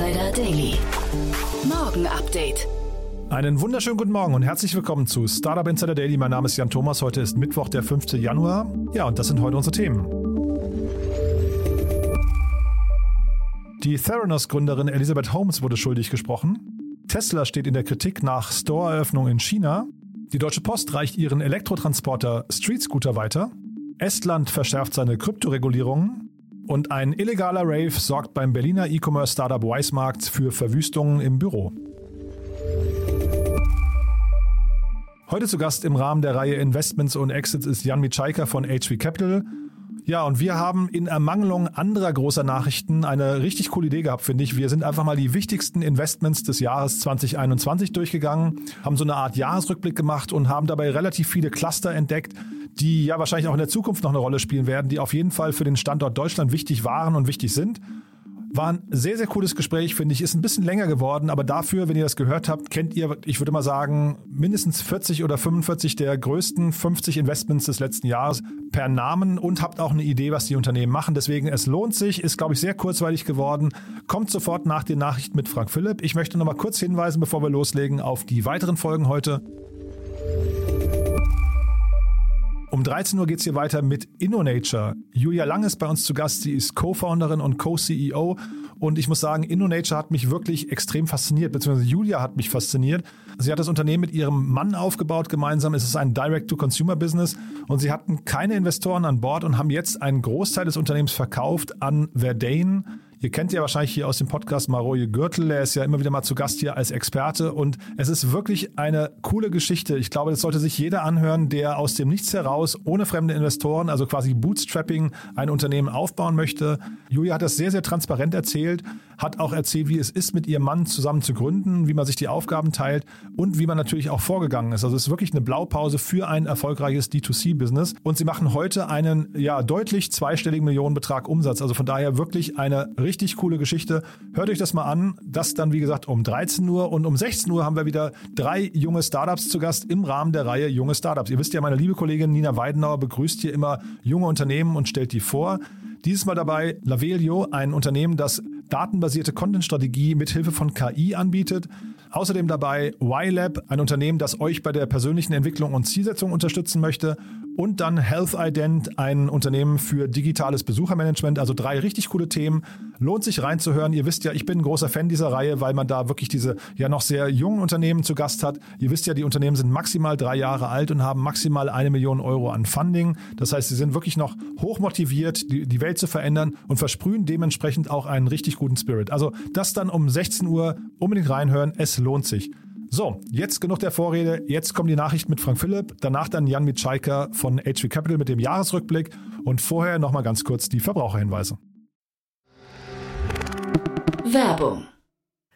Insider Daily. Morgen Update. Einen wunderschönen guten Morgen und herzlich willkommen zu Startup Insider Daily. Mein Name ist Jan Thomas. Heute ist Mittwoch, der 5. Januar. Ja, und das sind heute unsere Themen. Die Theranos-Gründerin Elisabeth Holmes wurde schuldig gesprochen. Tesla steht in der Kritik nach Store-Eröffnung in China. Die Deutsche Post reicht ihren Elektrotransporter Street Scooter weiter. Estland verschärft seine Kryptoregulierungen. Und ein illegaler Rave sorgt beim Berliner E-Commerce-Startup Wisemarkt für Verwüstungen im Büro. Heute zu Gast im Rahmen der Reihe Investments und Exits ist Jan Mitschaika von HV Capital. Ja, und wir haben in Ermangelung anderer großer Nachrichten eine richtig coole Idee gehabt, finde ich. Wir sind einfach mal die wichtigsten Investments des Jahres 2021 durchgegangen, haben so eine Art Jahresrückblick gemacht und haben dabei relativ viele Cluster entdeckt, die ja wahrscheinlich auch in der Zukunft noch eine Rolle spielen werden, die auf jeden Fall für den Standort Deutschland wichtig waren und wichtig sind. War ein sehr, sehr cooles Gespräch, finde ich. Ist ein bisschen länger geworden, aber dafür, wenn ihr das gehört habt, kennt ihr, ich würde mal sagen, mindestens 40 oder 45 der größten 50 Investments des letzten Jahres per Namen und habt auch eine Idee, was die Unternehmen machen. Deswegen, es lohnt sich, ist, glaube ich, sehr kurzweilig geworden. Kommt sofort nach den Nachrichten mit Frank Philipp. Ich möchte noch mal kurz hinweisen, bevor wir loslegen, auf die weiteren Folgen heute. Um 13 Uhr geht es hier weiter mit InnoNature. Julia Lang ist bei uns zu Gast. Sie ist Co-Founderin und Co-CEO. Und ich muss sagen, InnoNature hat mich wirklich extrem fasziniert, beziehungsweise Julia hat mich fasziniert. Sie hat das Unternehmen mit ihrem Mann aufgebaut gemeinsam. Es ist ein Direct-to-Consumer-Business und sie hatten keine Investoren an Bord und haben jetzt einen Großteil des Unternehmens verkauft an Verdane Ihr kennt ja wahrscheinlich hier aus dem Podcast Maroje Gürtel. Er ist ja immer wieder mal zu Gast hier als Experte. Und es ist wirklich eine coole Geschichte. Ich glaube, das sollte sich jeder anhören, der aus dem Nichts heraus, ohne fremde Investoren, also quasi Bootstrapping, ein Unternehmen aufbauen möchte. Julia hat das sehr, sehr transparent erzählt, hat auch erzählt, wie es ist, mit ihrem Mann zusammen zu gründen, wie man sich die Aufgaben teilt und wie man natürlich auch vorgegangen ist. Also es ist wirklich eine Blaupause für ein erfolgreiches D2C-Business. Und sie machen heute einen ja deutlich zweistelligen Millionenbetrag Umsatz. Also von daher wirklich eine richtig coole Geschichte. Hört euch das mal an. Das dann, wie gesagt, um 13 Uhr und um 16 Uhr haben wir wieder drei junge Startups zu Gast im Rahmen der Reihe Junge Startups. Ihr wisst ja, meine liebe Kollegin Nina Weidenauer begrüßt hier immer junge Unternehmen und stellt die vor. Dieses Mal dabei Lavelio, ein Unternehmen, das datenbasierte Content-Strategie mit Hilfe von KI anbietet. Außerdem dabei YLab, ein Unternehmen, das euch bei der persönlichen Entwicklung und Zielsetzung unterstützen möchte. Und dann Health Ident, ein Unternehmen für digitales Besuchermanagement. Also drei richtig coole Themen. Lohnt sich reinzuhören. Ihr wisst ja, ich bin ein großer Fan dieser Reihe, weil man da wirklich diese ja noch sehr jungen Unternehmen zu Gast hat. Ihr wisst ja, die Unternehmen sind maximal drei Jahre alt und haben maximal eine Million Euro an Funding. Das heißt, sie sind wirklich noch hoch motiviert, die, Welt zu verändern und versprühen dementsprechend auch einen richtig guten Spirit. Also das dann um 16 Uhr unbedingt reinhören. Es lohnt sich. So, jetzt genug der Vorrede. Jetzt kommen die Nachrichten mit Frank Philipp. Danach dann Jan Mitschaiker von HV Capital mit dem Jahresrückblick. Und vorher nochmal ganz kurz die Verbraucherhinweise. Werbung.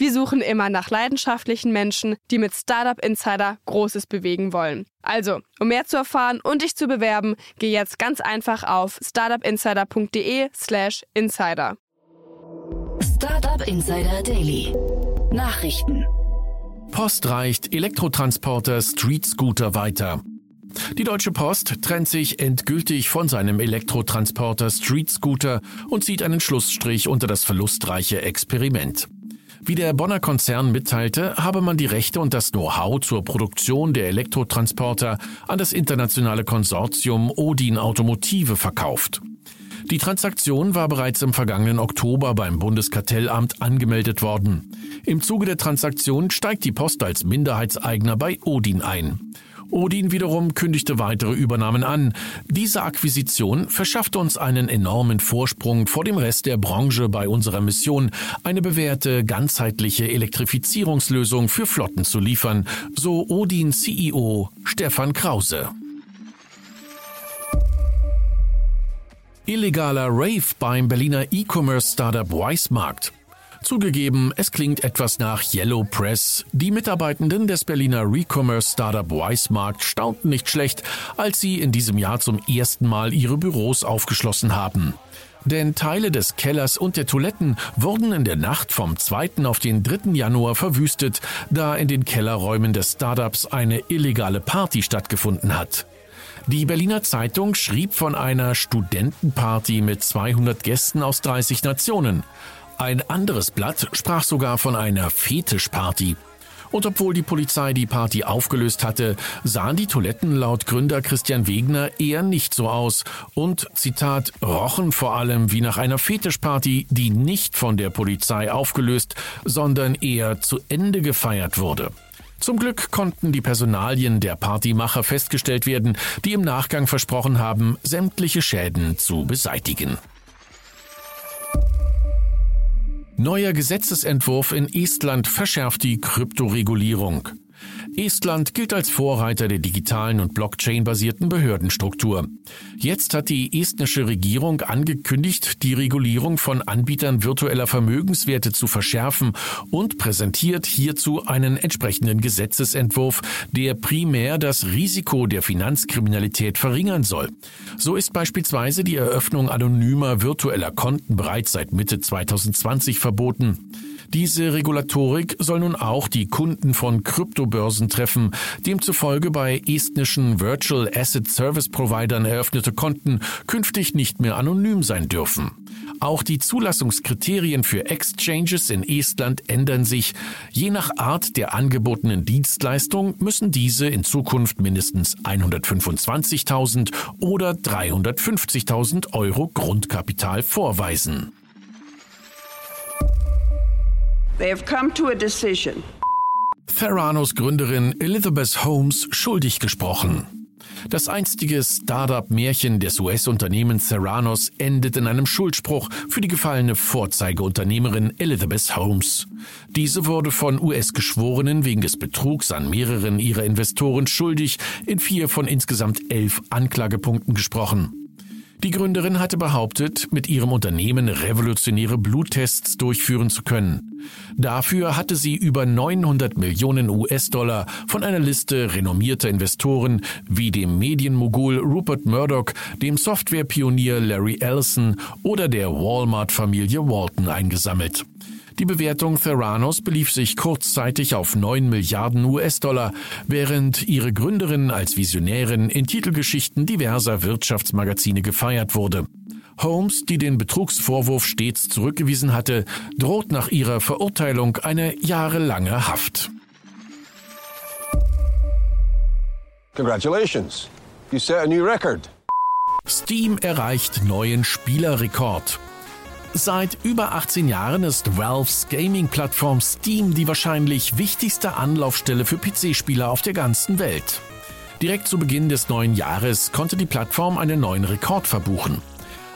Wir suchen immer nach leidenschaftlichen Menschen, die mit Startup Insider Großes bewegen wollen. Also, um mehr zu erfahren und dich zu bewerben, geh jetzt ganz einfach auf startupinsider.de/slash insider. Startup Insider Daily. Nachrichten. Post reicht Elektrotransporter Street Scooter weiter. Die Deutsche Post trennt sich endgültig von seinem Elektrotransporter Street Scooter und zieht einen Schlussstrich unter das verlustreiche Experiment. Wie der Bonner Konzern mitteilte, habe man die Rechte und das Know-how zur Produktion der Elektrotransporter an das internationale Konsortium Odin Automotive verkauft. Die Transaktion war bereits im vergangenen Oktober beim Bundeskartellamt angemeldet worden. Im Zuge der Transaktion steigt die Post als Minderheitseigner bei Odin ein. Odin wiederum kündigte weitere Übernahmen an. Diese Akquisition verschafft uns einen enormen Vorsprung vor dem Rest der Branche bei unserer Mission, eine bewährte, ganzheitliche Elektrifizierungslösung für Flotten zu liefern, so Odin CEO Stefan Krause. Illegaler Rave beim Berliner E-Commerce-Startup Weismarkt. Zugegeben, es klingt etwas nach Yellow Press. Die Mitarbeitenden des Berliner Recommerce Startup Weismarkt staunten nicht schlecht, als sie in diesem Jahr zum ersten Mal ihre Büros aufgeschlossen haben. Denn Teile des Kellers und der Toiletten wurden in der Nacht vom 2. auf den 3. Januar verwüstet, da in den Kellerräumen des Startups eine illegale Party stattgefunden hat. Die Berliner Zeitung schrieb von einer Studentenparty mit 200 Gästen aus 30 Nationen. Ein anderes Blatt sprach sogar von einer Fetischparty. Und obwohl die Polizei die Party aufgelöst hatte, sahen die Toiletten laut Gründer Christian Wegner eher nicht so aus und, Zitat, rochen vor allem wie nach einer Fetischparty, die nicht von der Polizei aufgelöst, sondern eher zu Ende gefeiert wurde. Zum Glück konnten die Personalien der Partymacher festgestellt werden, die im Nachgang versprochen haben, sämtliche Schäden zu beseitigen. Neuer Gesetzesentwurf in Estland verschärft die Kryptoregulierung. Estland gilt als Vorreiter der digitalen und Blockchain-basierten Behördenstruktur. Jetzt hat die estnische Regierung angekündigt, die Regulierung von Anbietern virtueller Vermögenswerte zu verschärfen und präsentiert hierzu einen entsprechenden Gesetzesentwurf, der primär das Risiko der Finanzkriminalität verringern soll. So ist beispielsweise die Eröffnung anonymer virtueller Konten bereits seit Mitte 2020 verboten. Diese Regulatorik soll nun auch die Kunden von Kryptobörsen treffen. Demzufolge bei estnischen Virtual Asset Service Providern eröffnete Konten künftig nicht mehr anonym sein dürfen. Auch die Zulassungskriterien für Exchanges in Estland ändern sich. Je nach Art der angebotenen Dienstleistung müssen diese in Zukunft mindestens 125.000 oder 350.000 Euro Grundkapital vorweisen. They have come to a decision. Theranos Gründerin Elizabeth Holmes schuldig gesprochen. Das einstige Startup-Märchen des US-Unternehmens Theranos endet in einem Schuldspruch für die gefallene Vorzeigeunternehmerin Elizabeth Holmes. Diese wurde von US-Geschworenen wegen des Betrugs an mehreren ihrer Investoren schuldig in vier von insgesamt elf Anklagepunkten gesprochen. Die Gründerin hatte behauptet, mit ihrem Unternehmen revolutionäre Bluttests durchführen zu können. Dafür hatte sie über 900 Millionen US-Dollar von einer Liste renommierter Investoren wie dem Medienmogul Rupert Murdoch, dem Softwarepionier Larry Ellison oder der Walmart-Familie Walton eingesammelt. Die Bewertung Theranos belief sich kurzzeitig auf 9 Milliarden US-Dollar, während ihre Gründerin als Visionärin in Titelgeschichten diverser Wirtschaftsmagazine gefeiert wurde. Holmes, die den Betrugsvorwurf stets zurückgewiesen hatte, droht nach ihrer Verurteilung eine jahrelange Haft. Congratulations. You set a new record. Steam erreicht neuen Spielerrekord. Seit über 18 Jahren ist Valves Gaming-Plattform Steam die wahrscheinlich wichtigste Anlaufstelle für PC-Spieler auf der ganzen Welt. Direkt zu Beginn des neuen Jahres konnte die Plattform einen neuen Rekord verbuchen.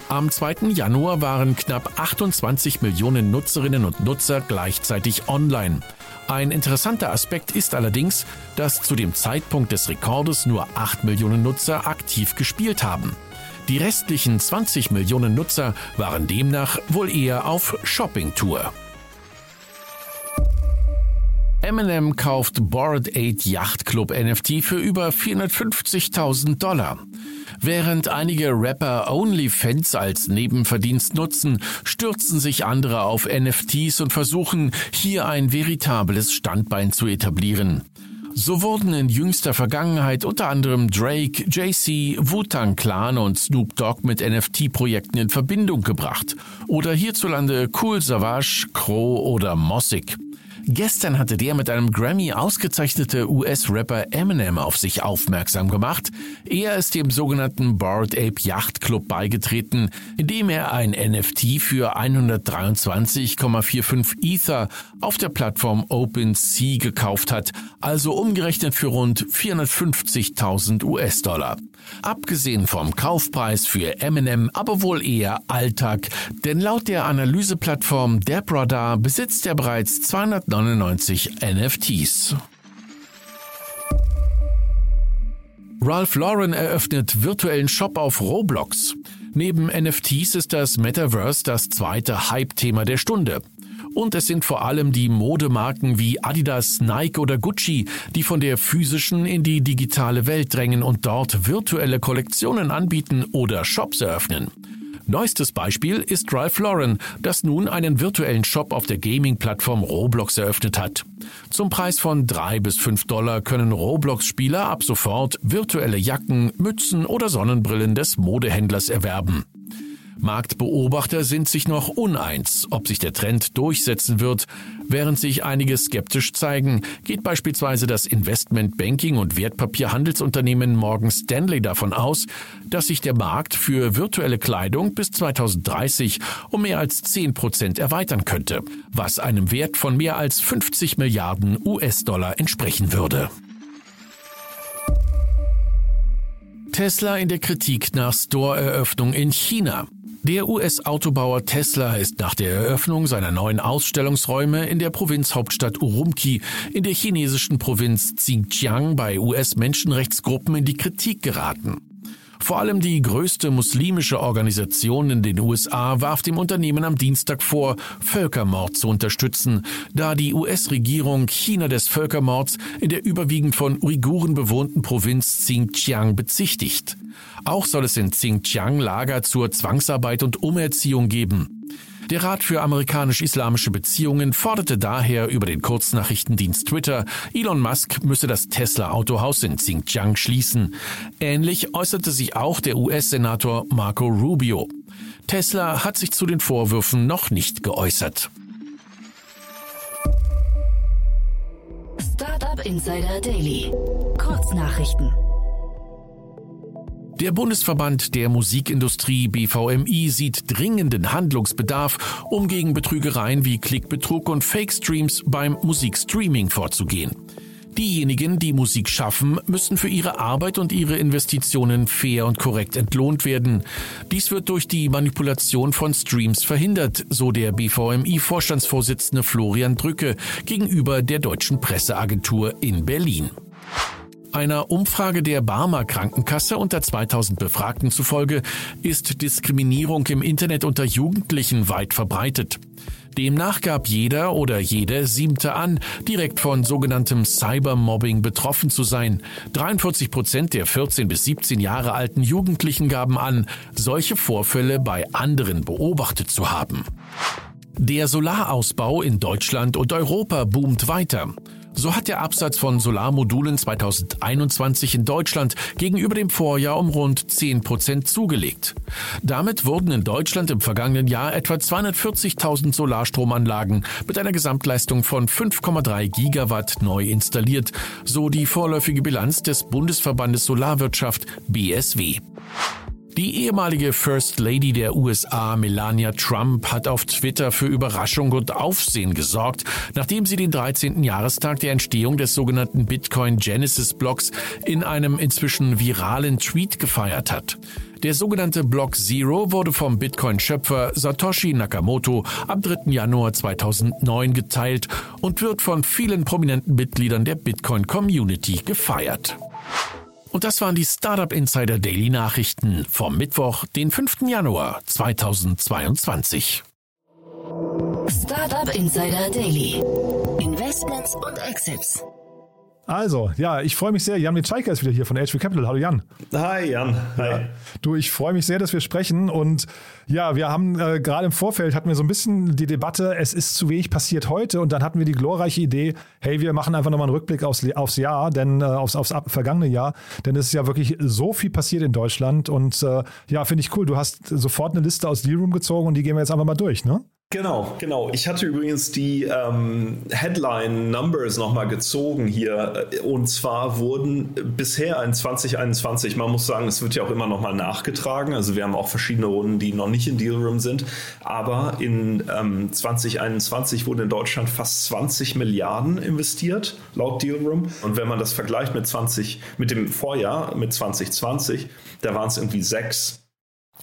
Am 2. Januar waren knapp 28 Millionen Nutzerinnen und Nutzer gleichzeitig online. Ein interessanter Aspekt ist allerdings, dass zu dem Zeitpunkt des Rekordes nur 8 Millionen Nutzer aktiv gespielt haben. Die restlichen 20 Millionen Nutzer waren demnach wohl eher auf Shoppingtour. Eminem kauft Bored Aid Yacht Club NFT für über 450.000 Dollar. Während einige Rapper OnlyFans als Nebenverdienst nutzen, stürzen sich andere auf NFTs und versuchen, hier ein veritables Standbein zu etablieren. So wurden in jüngster Vergangenheit unter anderem Drake, JC, Wu-Tang Clan und Snoop Dogg mit NFT-Projekten in Verbindung gebracht. Oder hierzulande Cool Savage, Crow oder Mossig. Gestern hatte der mit einem Grammy ausgezeichnete US-Rapper Eminem auf sich aufmerksam gemacht. Er ist dem sogenannten Bored Ape Yacht Club beigetreten, indem er ein NFT für 123,45 Ether auf der Plattform OpenSea gekauft hat, also umgerechnet für rund 450.000 US-Dollar. Abgesehen vom Kaufpreis für Eminem aber wohl eher Alltag, denn laut der Analyseplattform Debradar besitzt er bereits 299 NFTs. Ralph Lauren eröffnet virtuellen Shop auf Roblox. Neben NFTs ist das Metaverse das zweite Hype-Thema der Stunde. Und es sind vor allem die Modemarken wie Adidas, Nike oder Gucci, die von der physischen in die digitale Welt drängen und dort virtuelle Kollektionen anbieten oder Shops eröffnen. Neuestes Beispiel ist Ralph Lauren, das nun einen virtuellen Shop auf der Gaming-Plattform Roblox eröffnet hat. Zum Preis von drei bis fünf Dollar können Roblox-Spieler ab sofort virtuelle Jacken, Mützen oder Sonnenbrillen des Modehändlers erwerben. Marktbeobachter sind sich noch uneins, ob sich der Trend durchsetzen wird. Während sich einige skeptisch zeigen, geht beispielsweise das Investmentbanking und Wertpapierhandelsunternehmen Morgan Stanley davon aus, dass sich der Markt für virtuelle Kleidung bis 2030 um mehr als 10 Prozent erweitern könnte, was einem Wert von mehr als 50 Milliarden US-Dollar entsprechen würde. Tesla in der Kritik nach Store-Eröffnung in China. Der US-Autobauer Tesla ist nach der Eröffnung seiner neuen Ausstellungsräume in der Provinzhauptstadt Urumqi in der chinesischen Provinz Xinjiang bei US-Menschenrechtsgruppen in die Kritik geraten. Vor allem die größte muslimische Organisation in den USA warf dem Unternehmen am Dienstag vor, Völkermord zu unterstützen, da die US-Regierung China des Völkermords in der überwiegend von Uiguren bewohnten Provinz Xinjiang bezichtigt. Auch soll es in Xinjiang Lager zur Zwangsarbeit und Umerziehung geben. Der Rat für amerikanisch-islamische Beziehungen forderte daher über den Kurznachrichtendienst Twitter, Elon Musk müsse das Tesla-Autohaus in Xinjiang schließen. Ähnlich äußerte sich auch der US-Senator Marco Rubio. Tesla hat sich zu den Vorwürfen noch nicht geäußert. Startup Insider Daily. Kurznachrichten. Der Bundesverband der Musikindustrie BVMI sieht dringenden Handlungsbedarf, um gegen Betrügereien wie Klickbetrug und Fake-Streams beim Musikstreaming vorzugehen. Diejenigen, die Musik schaffen, müssen für ihre Arbeit und ihre Investitionen fair und korrekt entlohnt werden. Dies wird durch die Manipulation von Streams verhindert, so der BVMI-Vorstandsvorsitzende Florian Drücke gegenüber der deutschen Presseagentur in Berlin. Einer Umfrage der Barmer Krankenkasse unter 2000 Befragten zufolge ist Diskriminierung im Internet unter Jugendlichen weit verbreitet. Demnach gab jeder oder jede siebte an, direkt von sogenanntem Cybermobbing betroffen zu sein. 43 Prozent der 14 bis 17 Jahre alten Jugendlichen gaben an, solche Vorfälle bei anderen beobachtet zu haben. Der Solarausbau in Deutschland und Europa boomt weiter. So hat der Absatz von Solarmodulen 2021 in Deutschland gegenüber dem Vorjahr um rund 10 Prozent zugelegt. Damit wurden in Deutschland im vergangenen Jahr etwa 240.000 Solarstromanlagen mit einer Gesamtleistung von 5,3 Gigawatt neu installiert, so die vorläufige Bilanz des Bundesverbandes Solarwirtschaft BSW. Die ehemalige First Lady der USA, Melania Trump, hat auf Twitter für Überraschung und Aufsehen gesorgt, nachdem sie den 13. Jahrestag der Entstehung des sogenannten Bitcoin Genesis Blocks in einem inzwischen viralen Tweet gefeiert hat. Der sogenannte Block Zero wurde vom Bitcoin-Schöpfer Satoshi Nakamoto am 3. Januar 2009 geteilt und wird von vielen prominenten Mitgliedern der Bitcoin-Community gefeiert. Und das waren die Startup Insider Daily Nachrichten vom Mittwoch, den 5. Januar 2022. Startup Insider Daily. Investments und Exits. Also, ja, ich freue mich sehr. Jan Mitschaiker ist wieder hier von HV Capital. Hallo Jan. Hi Jan. Hi. Ja. Du, ich freue mich sehr, dass wir sprechen. Und ja, wir haben äh, gerade im Vorfeld hatten wir so ein bisschen die Debatte, es ist zu wenig passiert heute. Und dann hatten wir die glorreiche Idee, hey, wir machen einfach nochmal einen Rückblick aufs, aufs Jahr, denn äh, aufs, aufs vergangene Jahr. Denn es ist ja wirklich so viel passiert in Deutschland. Und äh, ja, finde ich cool. Du hast sofort eine Liste aus D-Room gezogen und die gehen wir jetzt einfach mal durch, ne? Genau, genau. Ich hatte übrigens die ähm, Headline-Numbers nochmal gezogen hier. Und zwar wurden bisher in 2021, man muss sagen, es wird ja auch immer nochmal nachgetragen. Also wir haben auch verschiedene Runden, die noch nicht in Dealroom sind. Aber in ähm, 2021 wurden in Deutschland fast 20 Milliarden investiert, laut Dealroom. Und wenn man das vergleicht mit 20, mit dem Vorjahr, mit 2020, da waren es irgendwie sechs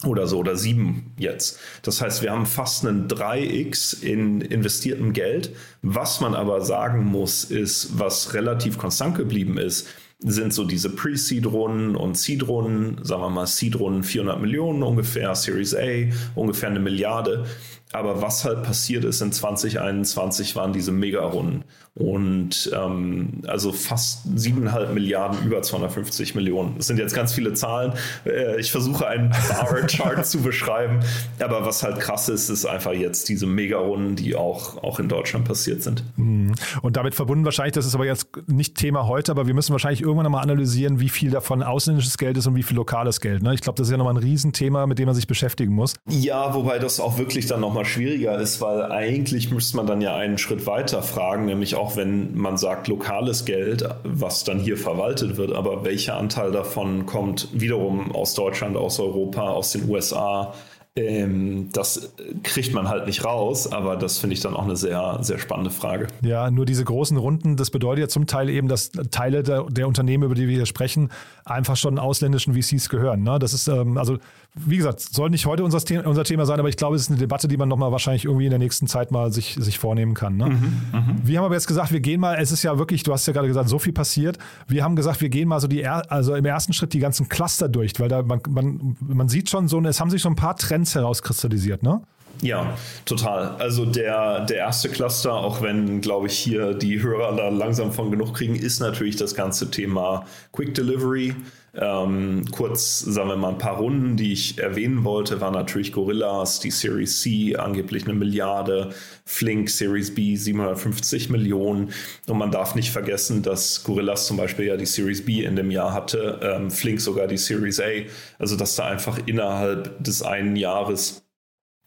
oder so oder sieben jetzt. Das heißt, wir haben fast einen 3x in investiertem Geld. Was man aber sagen muss, ist, was relativ konstant geblieben ist, sind so diese Pre-Seed-Runden und Seed-Runden, sagen wir mal Seed-Runden 400 Millionen ungefähr, Series A ungefähr eine Milliarde. Aber was halt passiert ist in 2021 waren diese Mega-Runden. Und ähm, also fast siebeneinhalb Milliarden, über 250 Millionen. Das sind jetzt ganz viele Zahlen. Äh, ich versuche einen Bar-Chart zu beschreiben. Aber was halt krass ist, ist einfach jetzt diese Mega-Runden, die auch, auch in Deutschland passiert sind. Mhm. Und damit verbunden wahrscheinlich, das ist aber jetzt nicht Thema heute, aber wir müssen wahrscheinlich irgendwann nochmal analysieren, wie viel davon ausländisches Geld ist und wie viel lokales Geld. Ne? Ich glaube, das ist ja nochmal ein Riesenthema, mit dem man sich beschäftigen muss. Ja, wobei das auch wirklich dann nochmal schwieriger ist, weil eigentlich müsste man dann ja einen Schritt weiter fragen, nämlich auch auch wenn man sagt lokales Geld, was dann hier verwaltet wird, aber welcher Anteil davon kommt wiederum aus Deutschland, aus Europa, aus den USA, ähm, das kriegt man halt nicht raus, aber das finde ich dann auch eine sehr, sehr spannende Frage. Ja, nur diese großen Runden, das bedeutet ja zum Teil eben, dass Teile der, der Unternehmen, über die wir hier sprechen, einfach schon ausländischen VCs gehören. Ne? Das ist, ähm, also wie gesagt, soll nicht heute unser, The unser Thema sein, aber ich glaube, es ist eine Debatte, die man nochmal wahrscheinlich irgendwie in der nächsten Zeit mal sich, sich vornehmen kann. Ne? Mhm, mh. Wir haben aber jetzt gesagt, wir gehen mal, es ist ja wirklich, du hast ja gerade gesagt, so viel passiert. Wir haben gesagt, wir gehen mal so die, also im ersten Schritt die ganzen Cluster durch, weil da man, man, man sieht schon so, es haben sich so ein paar Trends herauskristallisiert, ne? Ja, total. Also der, der erste Cluster, auch wenn, glaube ich, hier die Hörer da langsam von genug kriegen, ist natürlich das ganze Thema Quick Delivery. Ähm, kurz, sagen wir mal, ein paar Runden, die ich erwähnen wollte, war natürlich Gorillas, die Series C, angeblich eine Milliarde, Flink, Series B, 750 Millionen. Und man darf nicht vergessen, dass Gorillas zum Beispiel ja die Series B in dem Jahr hatte, ähm, Flink sogar die Series A. Also, dass da einfach innerhalb des einen Jahres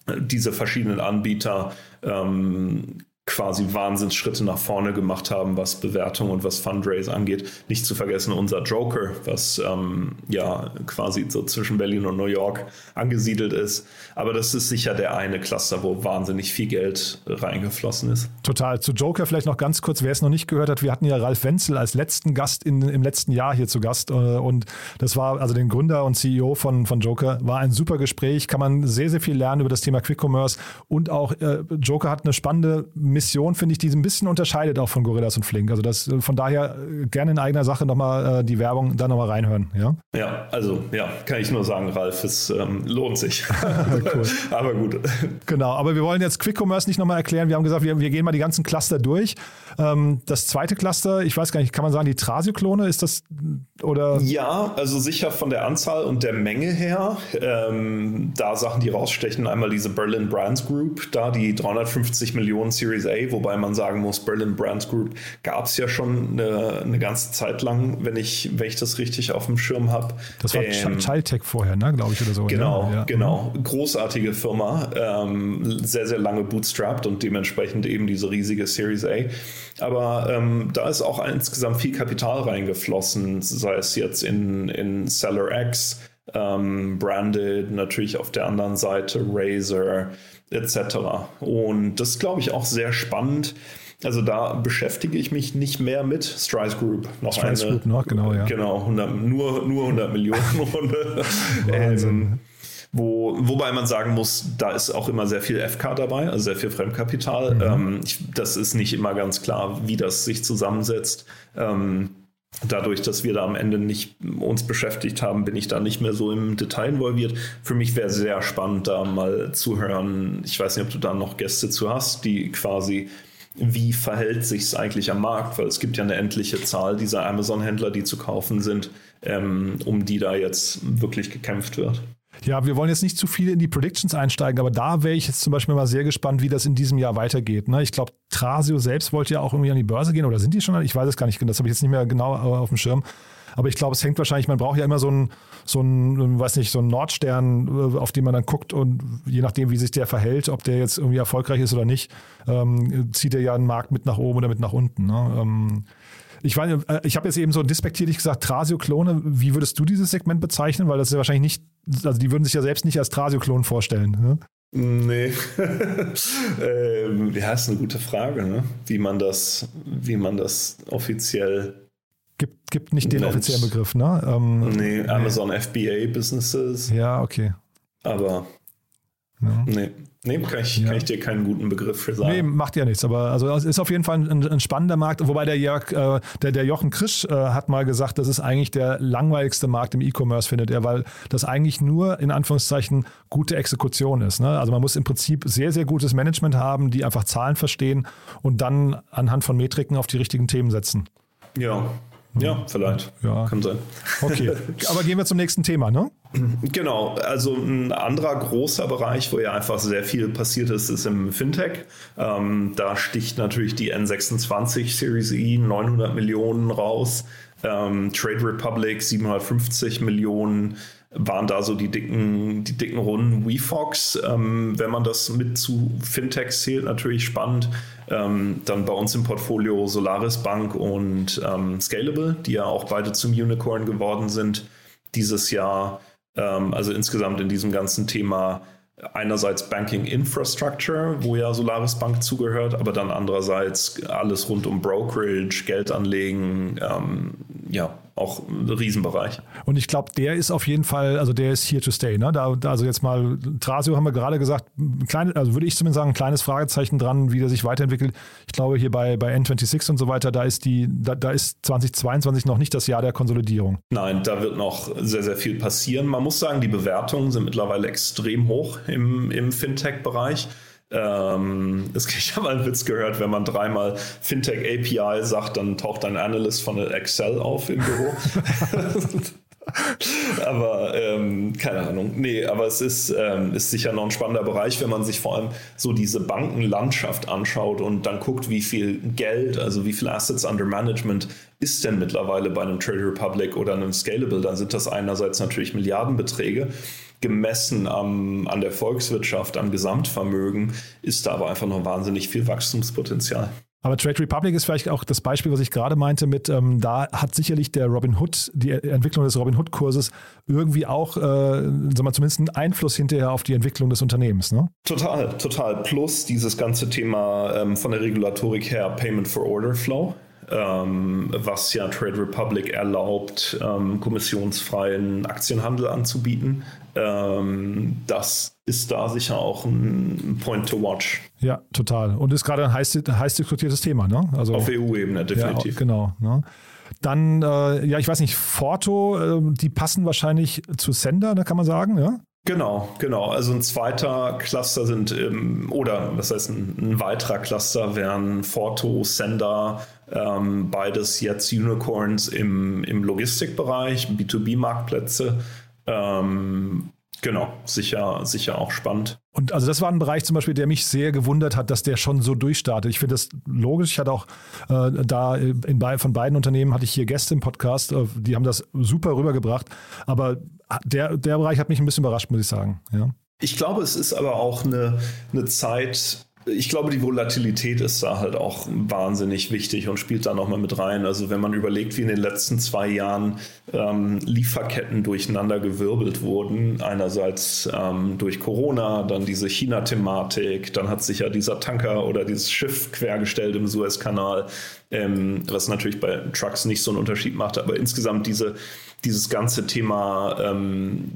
äh, diese verschiedenen Anbieter ähm, quasi Wahnsinnsschritte nach vorne gemacht haben, was Bewertung und was Fundraise angeht. Nicht zu vergessen unser Joker, was ähm, ja quasi so zwischen Berlin und New York angesiedelt ist. Aber das ist sicher der eine Cluster, wo wahnsinnig viel Geld reingeflossen ist. Total. Zu Joker vielleicht noch ganz kurz, wer es noch nicht gehört hat, wir hatten ja Ralf Wenzel als letzten Gast in, im letzten Jahr hier zu Gast äh, und das war also den Gründer und CEO von, von Joker, war ein super Gespräch, kann man sehr, sehr viel lernen über das Thema Quick Commerce und auch äh, Joker hat eine spannende Mission, finde ich, die ein bisschen unterscheidet auch von Gorillas und Flink. Also das von daher äh, gerne in eigener Sache nochmal äh, die Werbung da nochmal reinhören. Ja? ja, also ja, kann ich nur sagen, Ralf, es ähm, lohnt sich. cool. aber gut. Genau, aber wir wollen jetzt Quick Commerce nicht nochmal erklären. Wir haben gesagt, wir, wir gehen mal die ganzen Cluster durch. Ähm, das zweite Cluster, ich weiß gar nicht, kann man sagen, die Trasio-Klone, ist das oder? Ja, also sicher von der Anzahl und der Menge her. Ähm, da Sachen, die rausstechen, einmal diese Berlin Brands Group, da die 350 Millionen Series A, wobei man sagen muss, Berlin Brands Group gab es ja schon eine, eine, ganze Zeit lang, wenn ich, wenn ich das richtig auf dem Schirm habe. Das war ähm, Childtech vorher, ne, glaube ich, oder so. Genau, ja. genau. Großartige Firma, ähm, sehr, sehr lange bootstrapped und dementsprechend eben diese riesige Series A. Aber ähm, da ist auch insgesamt viel Kapital reingeflossen, sei es jetzt in, in Seller X, ähm, Branded, natürlich auf der anderen Seite Razer etc. Und das glaube ich auch sehr spannend. Also da beschäftige ich mich nicht mehr mit Strice Group. Noch Strice eine, Group noch, genau, ja. Genau, 100, nur, nur 100 Millionen Runde. ähm, wo, wobei man sagen muss, da ist auch immer sehr viel FK dabei, also sehr viel Fremdkapital. Mhm. Ähm, ich, das ist nicht immer ganz klar, wie das sich zusammensetzt. Ähm, dadurch, dass wir da am Ende nicht uns beschäftigt haben, bin ich da nicht mehr so im Detail involviert. Für mich wäre sehr spannend, da mal zu hören. Ich weiß nicht, ob du da noch Gäste zu hast, die quasi wie verhält sich es eigentlich am Markt, weil es gibt ja eine endliche Zahl dieser Amazon-Händler, die zu kaufen sind, ähm, um die da jetzt wirklich gekämpft wird. Ja, wir wollen jetzt nicht zu viel in die Predictions einsteigen, aber da wäre ich jetzt zum Beispiel mal sehr gespannt, wie das in diesem Jahr weitergeht. Ne? Ich glaube, Trasio selbst wollte ja auch irgendwie an die Börse gehen oder sind die schon? Ich weiß es gar nicht, das habe ich jetzt nicht mehr genau auf dem Schirm. Aber ich glaube, es hängt wahrscheinlich, man braucht ja immer so einen, so einen, weiß nicht, so einen Nordstern, äh, auf den man dann guckt und je nachdem, wie sich der verhält, ob der jetzt irgendwie erfolgreich ist oder nicht, ähm, zieht er ja einen Markt mit nach oben oder mit nach unten. Ne? Ähm, ich, äh, ich habe jetzt eben so despektierlich gesagt, Trasio-Klone. Wie würdest du dieses Segment bezeichnen? Weil das ist ja wahrscheinlich nicht, also die würden sich ja selbst nicht als Trasio-Klon vorstellen. Ne? Nee. ähm, ja, ist eine gute Frage, ne? wie, man das, wie man das offiziell. Gibt, gibt nicht den nennt. offiziellen Begriff, ne? Ähm, nee, Amazon nee. FBA Businesses. Ja, okay. Aber. Ja. Nee. Nee, kann ich, ja. kann ich dir keinen guten Begriff für sagen. Nee, macht ja nichts. Aber also es ist auf jeden Fall ein, ein spannender Markt. Wobei der Jörg, äh, der, der Jochen Krisch äh, hat mal gesagt, das ist eigentlich der langweiligste Markt im E-Commerce, findet er, weil das eigentlich nur in Anführungszeichen gute Exekution ist. Ne? Also man muss im Prinzip sehr, sehr gutes Management haben, die einfach Zahlen verstehen und dann anhand von Metriken auf die richtigen Themen setzen. Ja, ja, vielleicht. Ja. Kann sein. Okay, aber gehen wir zum nächsten Thema, ne? Genau, also ein anderer großer Bereich, wo ja einfach sehr viel passiert ist, ist im Fintech. Ähm, da sticht natürlich die N26 Series E 900 Millionen raus, ähm, Trade Republic 750 Millionen waren da so die dicken, die dicken Runden. WeFox, ähm, wenn man das mit zu Fintechs zählt, natürlich spannend. Ähm, dann bei uns im Portfolio Solaris Bank und ähm, Scalable, die ja auch beide zum Unicorn geworden sind dieses Jahr. Ähm, also insgesamt in diesem ganzen Thema einerseits Banking Infrastructure, wo ja Solaris Bank zugehört, aber dann andererseits alles rund um Brokerage, Geldanlegen, ähm, ja, auch ein Riesenbereich. Und ich glaube, der ist auf jeden Fall, also der ist here to stay. Ne? Da, also jetzt mal, Trasio haben wir gerade gesagt, kleine, also würde ich zumindest sagen, ein kleines Fragezeichen dran, wie der sich weiterentwickelt. Ich glaube, hier bei, bei N26 und so weiter, da ist die, da, da ist 2022 noch nicht das Jahr der Konsolidierung. Nein, da wird noch sehr, sehr viel passieren. Man muss sagen, die Bewertungen sind mittlerweile extrem hoch im, im Fintech-Bereich. Ähm, ich habe einen Witz gehört, wenn man dreimal Fintech API sagt, dann taucht ein Analyst von Excel auf im Büro. aber ähm, keine Ahnung. Nee, aber es ist, ähm, ist sicher noch ein spannender Bereich, wenn man sich vor allem so diese Bankenlandschaft anschaut und dann guckt, wie viel Geld, also wie viel Assets under Management ist denn mittlerweile bei einem Trade Republic oder einem Scalable. Dann sind das einerseits natürlich Milliardenbeträge gemessen am, an der Volkswirtschaft, am Gesamtvermögen, ist da aber einfach noch wahnsinnig viel Wachstumspotenzial. Aber Trade Republic ist vielleicht auch das Beispiel, was ich gerade meinte, mit ähm, da hat sicherlich der Robin Hood, die Entwicklung des Robin Hood-Kurses irgendwie auch, äh, sagen wir zumindest einen Einfluss hinterher auf die Entwicklung des Unternehmens, ne? Total, total. Plus dieses ganze Thema ähm, von der Regulatorik her Payment for Order Flow ähm, was ja Trade Republic erlaubt, ähm, kommissionsfreien Aktienhandel anzubieten. Ähm, das ist da sicher auch ein Point to watch. Ja, total. Und ist gerade ein heiß, heiß diskutiertes Thema, ne? Also, Auf EU-Ebene, definitiv. Ja, genau. Ne? Dann, äh, ja, ich weiß nicht, Forto, äh, die passen wahrscheinlich zu Sender, da kann man sagen, ja? Genau, genau. Also ein zweiter Cluster sind, ähm, oder was heißt ein, ein, weiterer Cluster wären Forto, Sender, ähm, beides jetzt Unicorns im, im Logistikbereich, B2B-Marktplätze. Ähm, genau, sicher, sicher auch spannend. Und also das war ein Bereich zum Beispiel, der mich sehr gewundert hat, dass der schon so durchstartet. Ich finde das logisch. Ich hatte auch äh, da in, von beiden Unternehmen hatte ich hier Gäste im Podcast, äh, die haben das super rübergebracht. Aber der, der Bereich hat mich ein bisschen überrascht, muss ich sagen. Ja. Ich glaube, es ist aber auch eine, eine Zeit, ich glaube, die Volatilität ist da halt auch wahnsinnig wichtig und spielt da nochmal mit rein. Also wenn man überlegt, wie in den letzten zwei Jahren ähm, Lieferketten durcheinander gewirbelt wurden, einerseits ähm, durch Corona, dann diese China-Thematik, dann hat sich ja dieser Tanker oder dieses Schiff quergestellt im Suezkanal, ähm, was natürlich bei Trucks nicht so einen Unterschied macht, aber insgesamt diese dieses ganze Thema, ähm,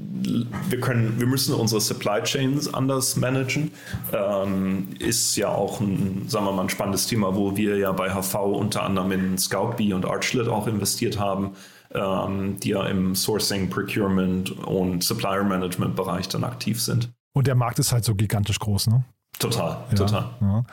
wir können, wir müssen unsere Supply Chains anders managen, ähm, ist ja auch ein, sagen wir mal, ein spannendes Thema, wo wir ja bei HV unter anderem in Scoutbee und Archlet auch investiert haben, ähm, die ja im Sourcing, Procurement und Supplier Management Bereich dann aktiv sind. Und der Markt ist halt so gigantisch groß, ne? Total, ja, total. Ja.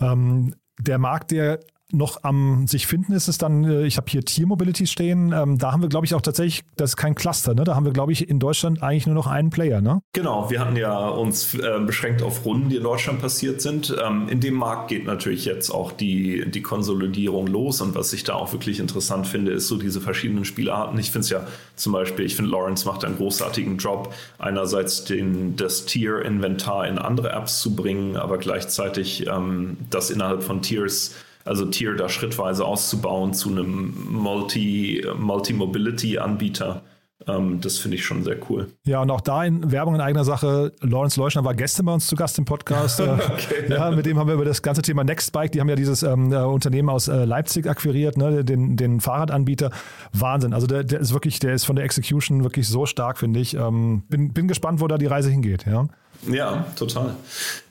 Ähm, der Markt, der noch am sich finden ist es dann, äh, ich habe hier Tier Mobility stehen, ähm, da haben wir, glaube ich, auch tatsächlich, das ist kein Cluster, ne? Da haben wir, glaube ich, in Deutschland eigentlich nur noch einen Player, ne? Genau, wir hatten ja uns äh, beschränkt auf Runden, die in Deutschland passiert sind. Ähm, in dem Markt geht natürlich jetzt auch die, die Konsolidierung los und was ich da auch wirklich interessant finde, ist so diese verschiedenen Spielarten. Ich finde es ja zum Beispiel, ich finde Lawrence macht einen großartigen Job, einerseits den, das Tier-Inventar in andere Apps zu bringen, aber gleichzeitig ähm, das innerhalb von Tiers also Tier da schrittweise auszubauen zu einem Multi, Multi-Mobility-Anbieter. Ähm, das finde ich schon sehr cool. Ja, und auch da in Werbung in eigener Sache. Lawrence Leuschner war gestern bei uns zu Gast im Podcast. Äh, okay. Ja, mit dem haben wir über das ganze Thema Nextbike, die haben ja dieses ähm, äh, Unternehmen aus äh, Leipzig akquiriert, ne, den, den Fahrradanbieter. Wahnsinn. Also der, der, ist wirklich, der ist von der Execution wirklich so stark, finde ich. Ähm, bin, bin gespannt, wo da die Reise hingeht. Ja, ja total.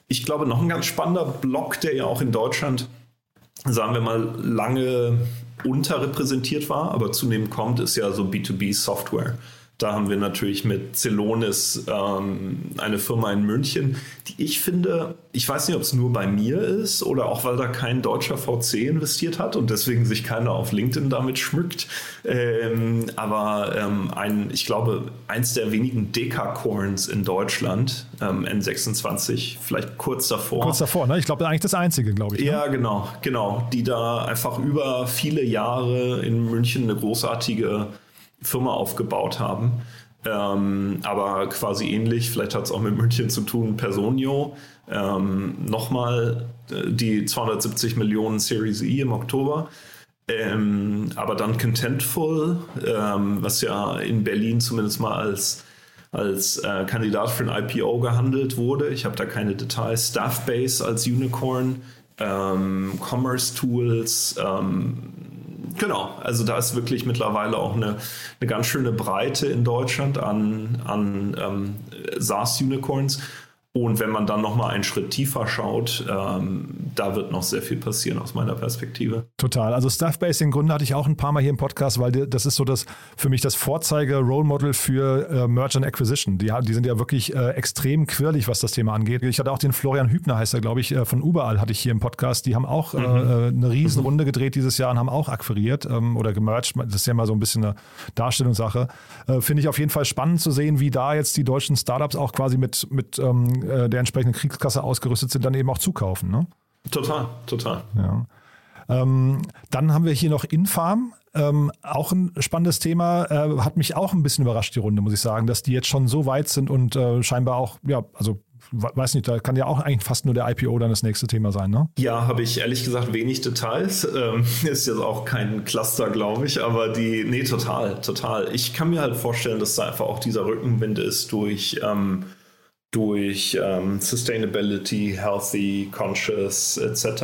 Ich glaube, noch ein ganz spannender Block, der ja auch in Deutschland sagen wir mal, lange unterrepräsentiert war, aber zunehmend kommt, ist ja so B2B-Software. Da haben wir natürlich mit Celonis ähm, eine Firma in München, die ich finde, ich weiß nicht, ob es nur bei mir ist oder auch weil da kein deutscher VC investiert hat und deswegen sich keiner auf LinkedIn damit schmückt. Ähm, aber ähm, ein, ich glaube, eins der wenigen Dekacorns in Deutschland, ähm, N26, vielleicht kurz davor. Kurz davor, ne? Ich glaube, eigentlich das einzige, glaube ich. Ne? Ja, genau, genau. Die da einfach über viele Jahre in München eine großartige Firma aufgebaut haben. Ähm, aber quasi ähnlich, vielleicht hat es auch mit München zu tun, Personio. Ähm, Nochmal äh, die 270 Millionen Series E im Oktober. Ähm, aber dann Contentful, ähm, was ja in Berlin zumindest mal als, als äh, Kandidat für ein IPO gehandelt wurde. Ich habe da keine Details. Staffbase als Unicorn, ähm, Commerce Tools, ähm, Genau, also da ist wirklich mittlerweile auch eine, eine ganz schöne Breite in Deutschland an, an ähm, SaaS-Unicorns. Und wenn man dann nochmal einen Schritt tiefer schaut, ähm, da wird noch sehr viel passieren aus meiner Perspektive. Total. Also Staffbase im Grunde hatte ich auch ein paar Mal hier im Podcast, weil das ist so das für mich das Vorzeige-Role Model für äh, Merge and Acquisition. Die, die sind ja wirklich äh, extrem quirlig, was das Thema angeht. Ich hatte auch den Florian Hübner, heißt er, glaube ich, äh, von Überall hatte ich hier im Podcast. Die haben auch äh, mhm. äh, eine Riesenrunde gedreht dieses Jahr und haben auch akquiriert ähm, oder gemerged. Das ist ja mal so ein bisschen eine Darstellungssache. Äh, Finde ich auf jeden Fall spannend zu sehen, wie da jetzt die deutschen Startups auch quasi mit, mit ähm, äh, der entsprechenden Kriegskasse ausgerüstet sind, dann eben auch zukaufen. Ne? Total, total. Ja. Ähm, dann haben wir hier noch Infarm. Ähm, auch ein spannendes Thema. Äh, hat mich auch ein bisschen überrascht, die Runde, muss ich sagen, dass die jetzt schon so weit sind und äh, scheinbar auch, ja, also weiß nicht, da kann ja auch eigentlich fast nur der IPO dann das nächste Thema sein, ne? Ja, habe ich ehrlich gesagt wenig Details. Ähm, ist jetzt auch kein Cluster, glaube ich, aber die, nee, total, total. Ich kann mir halt vorstellen, dass da einfach auch dieser Rückenwind ist durch, ähm, durch ähm, Sustainability, Healthy, Conscious etc.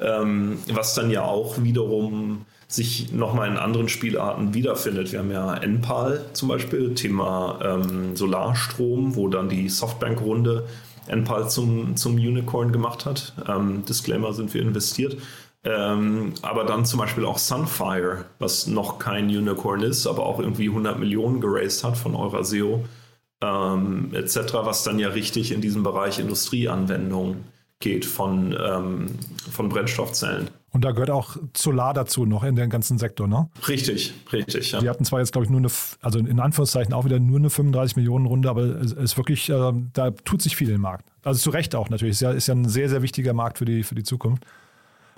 Ähm, was dann ja auch wiederum sich nochmal in anderen Spielarten wiederfindet. Wir haben ja NPAL zum Beispiel, Thema ähm, Solarstrom, wo dann die Softbank-Runde NPAL zum, zum Unicorn gemacht hat. Ähm, Disclaimer sind wir investiert. Ähm, aber dann zum Beispiel auch Sunfire, was noch kein Unicorn ist, aber auch irgendwie 100 Millionen geraced hat von Euraseo ähm, etc., was dann ja richtig in diesem Bereich Industrieanwendung geht von, ähm, von Brennstoffzellen. Und da gehört auch Solar dazu noch in den ganzen Sektor, ne? Richtig, richtig. Ja. Die hatten zwar jetzt, glaube ich, nur eine, also in Anführungszeichen auch wieder nur eine 35 Millionen Runde, aber es ist wirklich, äh, da tut sich viel im Markt. Also zu Recht auch natürlich. Ist ja, ist ja ein sehr, sehr wichtiger Markt für die, für die Zukunft.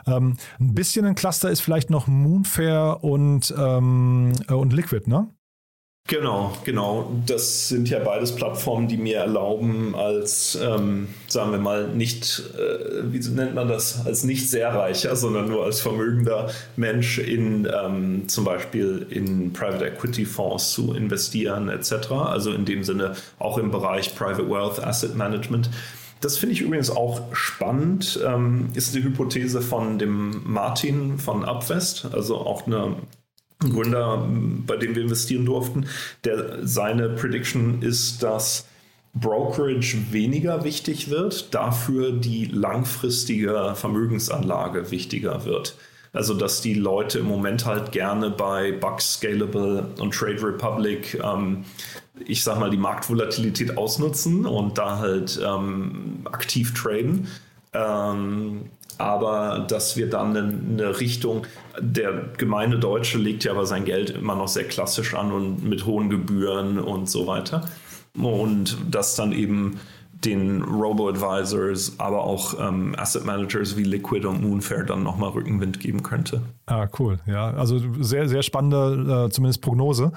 Ähm, ein bisschen ein Cluster ist vielleicht noch Moonfair und, ähm, äh, und Liquid, ne? Genau, genau. Das sind ja beides Plattformen, die mir erlauben, als, ähm, sagen wir mal, nicht, äh, wie nennt man das, als nicht sehr reicher, sondern nur als vermögender Mensch in ähm, zum Beispiel in Private Equity Fonds zu investieren, etc. Also in dem Sinne auch im Bereich Private Wealth Asset Management. Das finde ich übrigens auch spannend. Ähm, ist die Hypothese von dem Martin von Upwest, also auch eine Gründer, bei dem wir investieren durften, der seine Prediction ist, dass Brokerage weniger wichtig wird, dafür die langfristige Vermögensanlage wichtiger wird. Also, dass die Leute im Moment halt gerne bei Bucks, Scalable und Trade Republic, ähm, ich sag mal, die Marktvolatilität ausnutzen und da halt ähm, aktiv traden. Ähm, aber dass wir dann eine, Richtung, der gemeine Deutsche legt ja aber sein Geld immer noch sehr klassisch an und mit hohen Gebühren und so weiter. Und dass dann eben den Robo-Advisors, aber auch ähm, Asset Managers wie Liquid und Moonfair dann nochmal Rückenwind geben könnte. Ah, cool. Ja, also sehr, sehr spannende, äh, zumindest Prognose.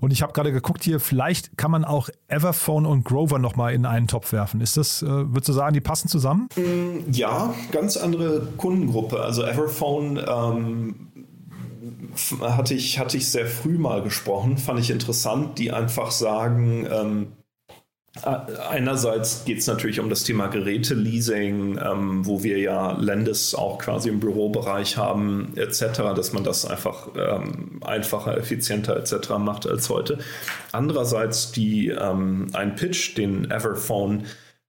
Und ich habe gerade geguckt hier, vielleicht kann man auch Everphone und Grover nochmal in einen Topf werfen. Ist das, äh, würdest du sagen, die passen zusammen? Mm, ja, ganz andere Kundengruppe. Also Everphone ähm, hatte, ich, hatte ich sehr früh mal gesprochen, fand ich interessant, die einfach sagen, ähm, Einerseits geht es natürlich um das Thema Geräteleasing, ähm, wo wir ja Landes auch quasi im Bürobereich haben, etc., dass man das einfach ähm, einfacher, effizienter etc. macht als heute. Andererseits die, ähm, ein Pitch, den Everphone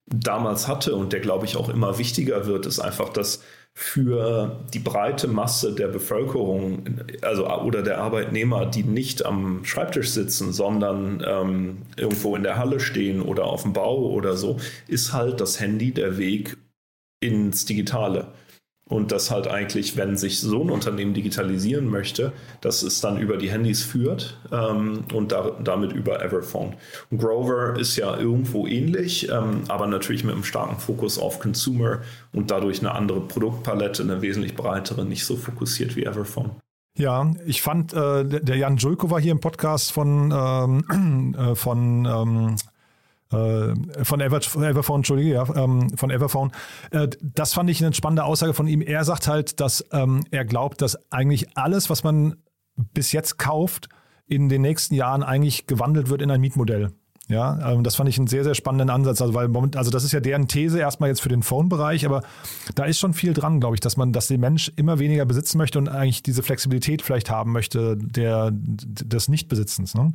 damals hatte und der, glaube ich, auch immer wichtiger wird, ist einfach, dass für die breite Masse der Bevölkerung, also oder der Arbeitnehmer, die nicht am Schreibtisch sitzen, sondern ähm, irgendwo in der Halle stehen oder auf dem Bau oder so, ist halt das Handy der Weg ins Digitale. Und dass halt eigentlich, wenn sich so ein Unternehmen digitalisieren möchte, dass es dann über die Handys führt ähm, und da, damit über Everphone. Und Grover ist ja irgendwo ähnlich, ähm, aber natürlich mit einem starken Fokus auf Consumer und dadurch eine andere Produktpalette, eine wesentlich breitere, nicht so fokussiert wie Everphone. Ja, ich fand, äh, der Jan Julko war hier im Podcast von, ähm, äh, von ähm, äh, von Ever, Everphone, Entschuldige, ja, ähm, von Everphone. Äh, das fand ich eine spannende Aussage von ihm. Er sagt halt, dass ähm, er glaubt, dass eigentlich alles, was man bis jetzt kauft, in den nächsten Jahren eigentlich gewandelt wird in ein Mietmodell. Ja, ähm, das fand ich einen sehr, sehr spannenden Ansatz. Also, weil also das ist ja deren These erstmal jetzt für den Phone-Bereich, aber da ist schon viel dran, glaube ich, dass man, dass der Mensch immer weniger besitzen möchte und eigentlich diese Flexibilität vielleicht haben möchte, der, des Nichtbesitzens. Ne?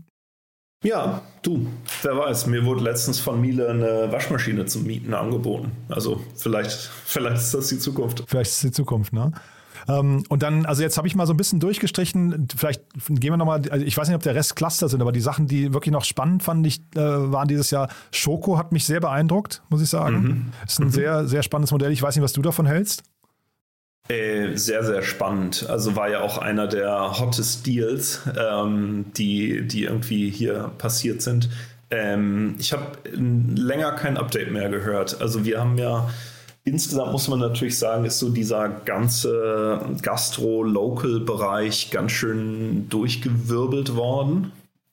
Ja, du, wer weiß, mir wurde letztens von Miele eine Waschmaschine zum Mieten angeboten. Also vielleicht, vielleicht ist das die Zukunft. Vielleicht ist es die Zukunft, ne? Ähm, und dann, also jetzt habe ich mal so ein bisschen durchgestrichen. Vielleicht gehen wir nochmal, also ich weiß nicht, ob der Rest Cluster sind, aber die Sachen, die wirklich noch spannend fand ich, äh, waren dieses Jahr. Schoko hat mich sehr beeindruckt, muss ich sagen. Mhm. Ist ein mhm. sehr, sehr spannendes Modell. Ich weiß nicht, was du davon hältst. Äh, sehr, sehr spannend. Also war ja auch einer der hottest Deals, ähm, die, die irgendwie hier passiert sind. Ähm, ich habe länger kein Update mehr gehört. Also wir haben ja insgesamt muss man natürlich sagen, ist so dieser ganze Gastro-Local-Bereich ganz schön durchgewirbelt worden.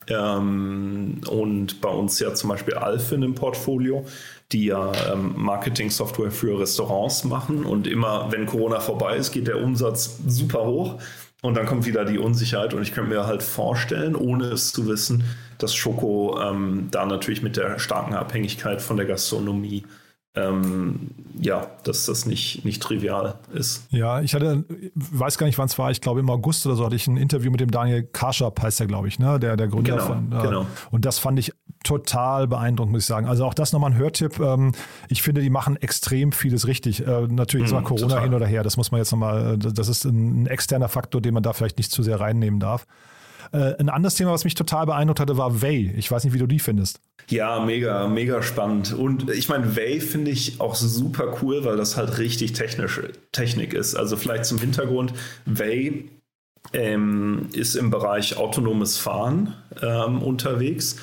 Ähm, und bei uns ja zum Beispiel Alfin im Portfolio die ja ähm, Marketing-Software für Restaurants machen. Und immer, wenn Corona vorbei ist, geht der Umsatz super hoch. Und dann kommt wieder die Unsicherheit. Und ich könnte mir halt vorstellen, ohne es zu wissen, dass Schoko ähm, da natürlich mit der starken Abhängigkeit von der Gastronomie ähm, ja, dass das nicht, nicht trivial ist. Ja, ich hatte, weiß gar nicht, wann es war, ich glaube im August oder so hatte ich ein Interview mit dem Daniel Karschap, heißt er, glaube ich, ne? der, der Gründer genau, von. Äh, genau. Und das fand ich total beeindruckend, muss ich sagen. Also auch das nochmal ein Hörtipp. Ähm, ich finde, die machen extrem vieles richtig. Äh, natürlich ist mal mhm, Corona total. hin oder her, das muss man jetzt nochmal, äh, das ist ein, ein externer Faktor, den man da vielleicht nicht zu sehr reinnehmen darf. Äh, ein anderes Thema, was mich total beeindruckt hatte, war Way. Ich weiß nicht, wie du die findest. Ja, mega, mega spannend. Und ich meine, Way finde ich auch super cool, weil das halt richtig technische Technik ist. Also vielleicht zum Hintergrund, Way ähm, ist im Bereich autonomes Fahren ähm, unterwegs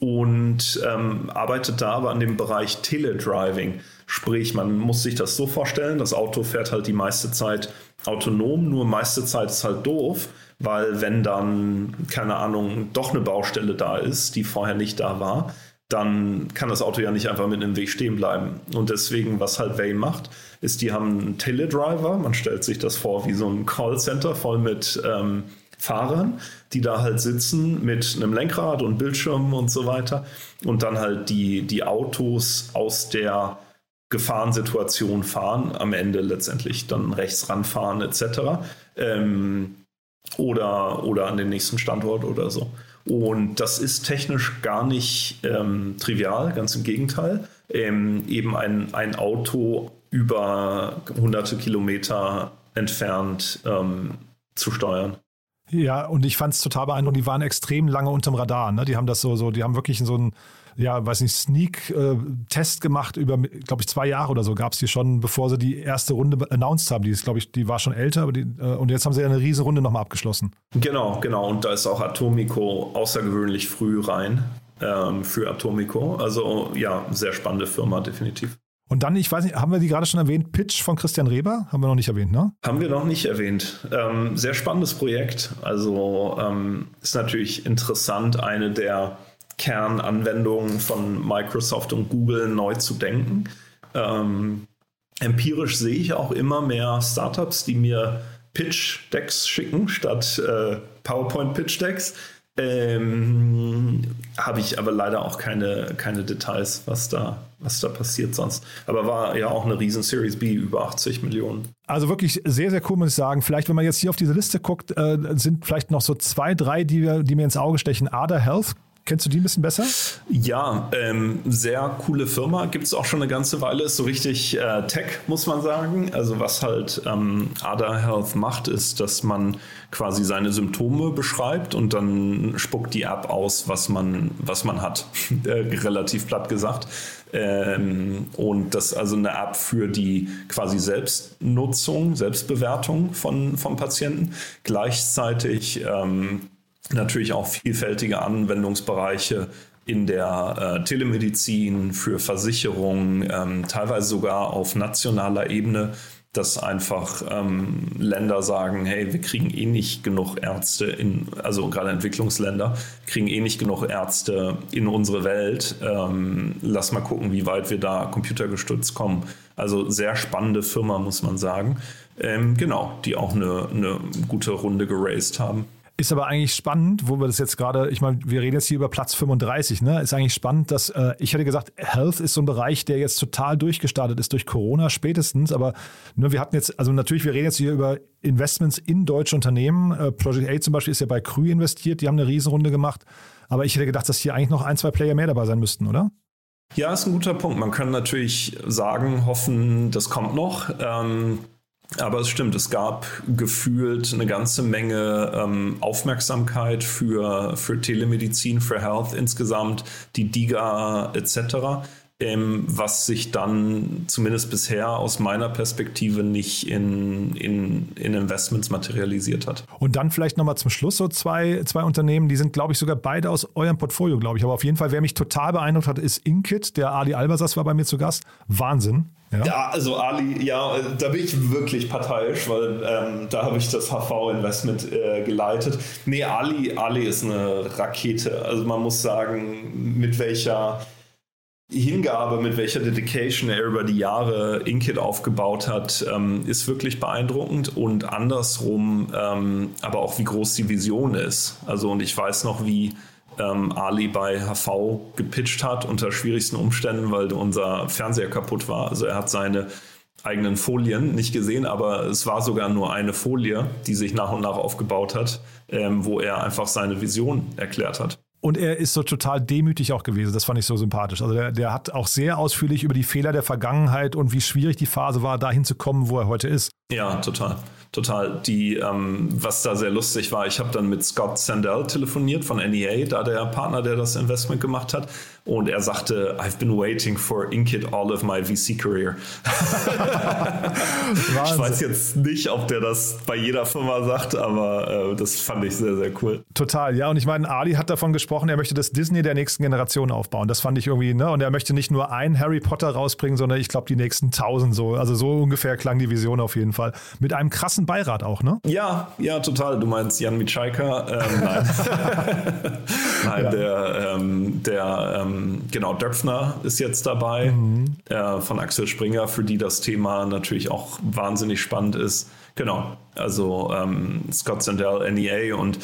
und ähm, arbeitet da aber an dem Bereich Teledriving. Sprich, man muss sich das so vorstellen, das Auto fährt halt die meiste Zeit autonom, nur meiste Zeit ist halt doof weil wenn dann, keine Ahnung, doch eine Baustelle da ist, die vorher nicht da war, dann kann das Auto ja nicht einfach mit einem Weg stehen bleiben. Und deswegen, was halt Way macht, ist, die haben einen Teledriver, man stellt sich das vor wie so ein Callcenter voll mit ähm, Fahrern, die da halt sitzen mit einem Lenkrad und Bildschirmen und so weiter und dann halt die, die Autos aus der Gefahrensituation fahren, am Ende letztendlich dann rechts ranfahren etc. Ähm, oder, oder an den nächsten Standort oder so. Und das ist technisch gar nicht ähm, trivial, ganz im Gegenteil. Ähm, eben ein, ein Auto über hunderte Kilometer entfernt ähm, zu steuern. Ja, und ich fand es total beeindruckend. Die waren extrem lange unterm Radar. Ne? Die haben das so, so, die haben wirklich so ein, ja, weiß nicht, Sneak-Test gemacht über, glaube ich, zwei Jahre oder so gab es die schon, bevor sie die erste Runde announced haben. Die ist, glaube ich, die war schon älter, aber die, äh, und jetzt haben sie ja eine riesen Runde nochmal abgeschlossen. Genau, genau. Und da ist auch Atomico außergewöhnlich früh rein ähm, für Atomico. Also ja, sehr spannende Firma, definitiv. Und dann, ich weiß nicht, haben wir die gerade schon erwähnt, Pitch von Christian Reber? Haben wir noch nicht erwähnt, ne? Haben wir noch nicht erwähnt. Ähm, sehr spannendes Projekt. Also ähm, ist natürlich interessant, eine der Kernanwendungen von Microsoft und Google neu zu denken. Ähm, empirisch sehe ich auch immer mehr Startups, die mir Pitch-Decks schicken statt äh, PowerPoint-Pitch-Decks. Ähm, Habe ich aber leider auch keine, keine Details, was da, was da passiert sonst. Aber war ja auch eine riesen Series B, über 80 Millionen. Also wirklich sehr, sehr cool, muss ich sagen. Vielleicht, wenn man jetzt hier auf diese Liste guckt, äh, sind vielleicht noch so zwei, drei, die, die mir ins Auge stechen. Ada Health Kennst du die ein bisschen besser? Ja, ähm, sehr coole Firma. Gibt es auch schon eine ganze Weile. Ist so richtig äh, Tech, muss man sagen. Also was halt ähm, Ada Health macht, ist, dass man quasi seine Symptome beschreibt und dann spuckt die App aus, was man, was man hat. äh, relativ platt gesagt. Ähm, und das ist also eine App für die quasi Selbstnutzung, Selbstbewertung von, von Patienten. Gleichzeitig ähm, natürlich auch vielfältige Anwendungsbereiche in der äh, Telemedizin, für Versicherungen, ähm, teilweise sogar auf nationaler Ebene, dass einfach ähm, Länder sagen, hey, wir kriegen eh nicht genug Ärzte in, also gerade Entwicklungsländer, kriegen eh nicht genug Ärzte in unsere Welt. Ähm, lass mal gucken, wie weit wir da computergestützt kommen. Also sehr spannende Firma, muss man sagen. Ähm, genau, die auch eine, eine gute Runde geraced haben. Ist aber eigentlich spannend, wo wir das jetzt gerade, ich meine, wir reden jetzt hier über Platz 35, ne? Ist eigentlich spannend, dass äh, ich hätte gesagt, Health ist so ein Bereich, der jetzt total durchgestartet ist durch Corona spätestens, aber ne, wir hatten jetzt, also natürlich, wir reden jetzt hier über Investments in deutsche Unternehmen. Äh, Project A zum Beispiel ist ja bei Krü investiert, die haben eine Riesenrunde gemacht, aber ich hätte gedacht, dass hier eigentlich noch ein, zwei Player mehr dabei sein müssten, oder? Ja, ist ein guter Punkt. Man kann natürlich sagen, hoffen, das kommt noch. Ähm aber es stimmt, es gab gefühlt eine ganze Menge ähm, Aufmerksamkeit für, für Telemedizin, für Health insgesamt, die DIGA etc ähm, was sich dann zumindest bisher aus meiner Perspektive nicht in, in, in Investments materialisiert hat. Und dann vielleicht nochmal zum Schluss so zwei, zwei Unternehmen, die sind, glaube ich, sogar beide aus eurem Portfolio, glaube ich. Aber auf jeden Fall, wer mich total beeindruckt hat, ist Inkit. Der Ali Albasas war bei mir zu Gast. Wahnsinn. Ja. ja, also Ali, ja, da bin ich wirklich parteiisch, weil ähm, da habe ich das HV-Investment äh, geleitet. Nee, Ali, Ali ist eine Rakete. Also man muss sagen, mit welcher Hingabe, mit welcher Dedication er über die Jahre Inkit aufgebaut hat, ähm, ist wirklich beeindruckend und andersrum ähm, aber auch wie groß die Vision ist. Also und ich weiß noch, wie ähm, Ali bei HV gepitcht hat unter schwierigsten Umständen, weil unser Fernseher kaputt war. Also er hat seine eigenen Folien nicht gesehen, aber es war sogar nur eine Folie, die sich nach und nach aufgebaut hat, ähm, wo er einfach seine Vision erklärt hat. Und er ist so total demütig auch gewesen. Das fand ich so sympathisch. Also der, der hat auch sehr ausführlich über die Fehler der Vergangenheit und wie schwierig die Phase war, dahin zu kommen, wo er heute ist. Ja, total total. Die, ähm, was da sehr lustig war, ich habe dann mit Scott Sandell telefoniert von NEA, da der Partner, der das Investment gemacht hat. Und er sagte, I've been waiting for Inkit all of my VC career. ich weiß jetzt nicht, ob der das bei jeder Firma sagt, aber äh, das fand ich sehr, sehr cool. Total, ja. Und ich meine, Ali hat davon gesprochen, er möchte das Disney der nächsten Generation aufbauen. Das fand ich irgendwie, ne? Und er möchte nicht nur ein Harry Potter rausbringen, sondern ich glaube, die nächsten tausend so. Also so ungefähr klang die Vision auf jeden Fall. Mit einem krassen Beirat auch, ne? Ja, ja, total. Du meinst Jan Mitschaika? Ähm, nein. nein, ja. der, ähm, der ähm, genau, Döpfner ist jetzt dabei mhm. äh, von Axel Springer, für die das Thema natürlich auch wahnsinnig spannend ist. Genau, also ähm, Scott Sandell, NEA und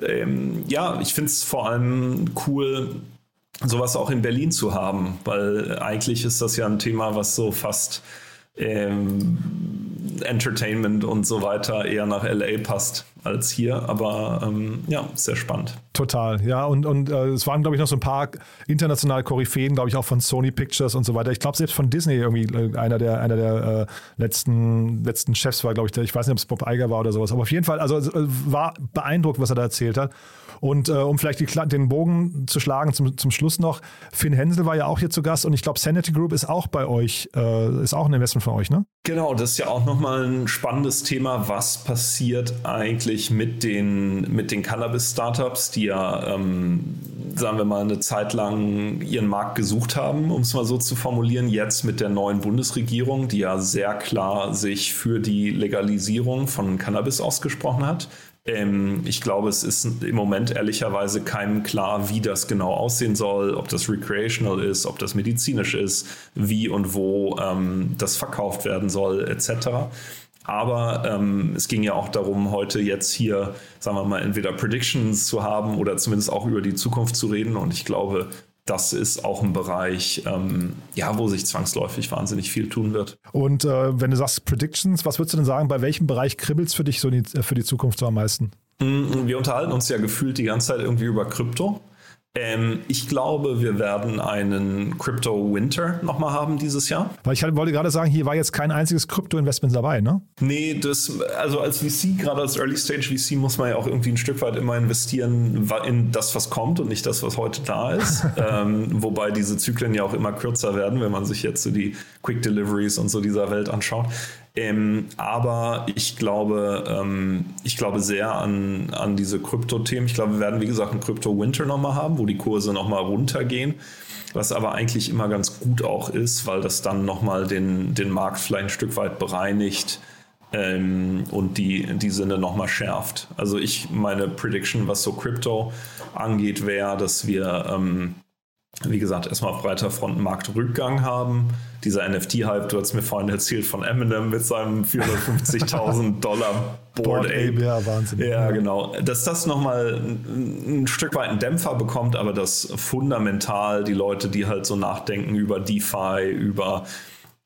ähm, ja, ich finde es vor allem cool, sowas auch in Berlin zu haben, weil eigentlich ist das ja ein Thema, was so fast ähm, Entertainment und so weiter eher nach LA passt. als hier, aber ähm, ja, sehr spannend. Total, ja. Und, und äh, es waren, glaube ich, noch so ein paar internationale Koryphäen, glaube ich, auch von Sony Pictures und so weiter. Ich glaube, selbst von Disney irgendwie äh, einer der, einer der äh, letzten, letzten Chefs war, glaube ich, der, ich weiß nicht, ob es Bob Iger war oder sowas. Aber auf jeden Fall, also äh, war beeindruckt, was er da erzählt hat. Und äh, um vielleicht die, den Bogen zu schlagen zum, zum Schluss noch, Finn Hensel war ja auch hier zu Gast und ich glaube, Sanity Group ist auch bei euch, äh, ist auch ein Investment von euch, ne? Genau, das ist ja auch nochmal ein spannendes Thema. Was passiert eigentlich mit den, mit den Cannabis-Startups, die ja, ähm, sagen wir mal, eine Zeit lang ihren Markt gesucht haben, um es mal so zu formulieren, jetzt mit der neuen Bundesregierung, die ja sehr klar sich für die Legalisierung von Cannabis ausgesprochen hat. Ähm, ich glaube, es ist im Moment ehrlicherweise keinem klar, wie das genau aussehen soll, ob das recreational ist, ob das medizinisch ist, wie und wo ähm, das verkauft werden soll, etc. Aber ähm, es ging ja auch darum, heute jetzt hier, sagen wir mal, entweder Predictions zu haben oder zumindest auch über die Zukunft zu reden. Und ich glaube, das ist auch ein Bereich, ähm, ja, wo sich zwangsläufig wahnsinnig viel tun wird. Und äh, wenn du sagst Predictions, was würdest du denn sagen, bei welchem Bereich kribbelt es für dich so die, für die Zukunft so am meisten? Mm, wir unterhalten uns ja gefühlt die ganze Zeit irgendwie über Krypto. Ähm, ich glaube, wir werden einen Crypto Winter nochmal haben dieses Jahr. Weil ich wollte gerade sagen, hier war jetzt kein einziges Krypto-Investment dabei, ne? Nee, das, also als VC, gerade als Early Stage VC, muss man ja auch irgendwie ein Stück weit immer investieren in das, was kommt und nicht das, was heute da ist. ähm, wobei diese Zyklen ja auch immer kürzer werden, wenn man sich jetzt so die Quick Deliveries und so dieser Welt anschaut. Ähm, aber ich glaube, ähm, ich glaube sehr an, an diese Krypto-Themen. Ich glaube, wir werden, wie gesagt, einen Krypto-Winter nochmal haben, wo die Kurse nochmal runtergehen. Was aber eigentlich immer ganz gut auch ist, weil das dann nochmal den, den Markt vielleicht ein Stück weit bereinigt ähm, und die, die Sinne nochmal schärft. Also ich, meine Prediction, was so Krypto angeht, wäre, dass wir ähm, wie gesagt, erstmal auf breiter Front einen Marktrückgang haben. Dieser NFT-Hype, du hast mir vorhin erzählt von Eminem mit seinem 450.000 Dollar Board Ape. Ja, Wahnsinn. Ja, genau. Dass das nochmal ein, ein Stück weit einen Dämpfer bekommt, aber dass fundamental die Leute, die halt so nachdenken über DeFi, über,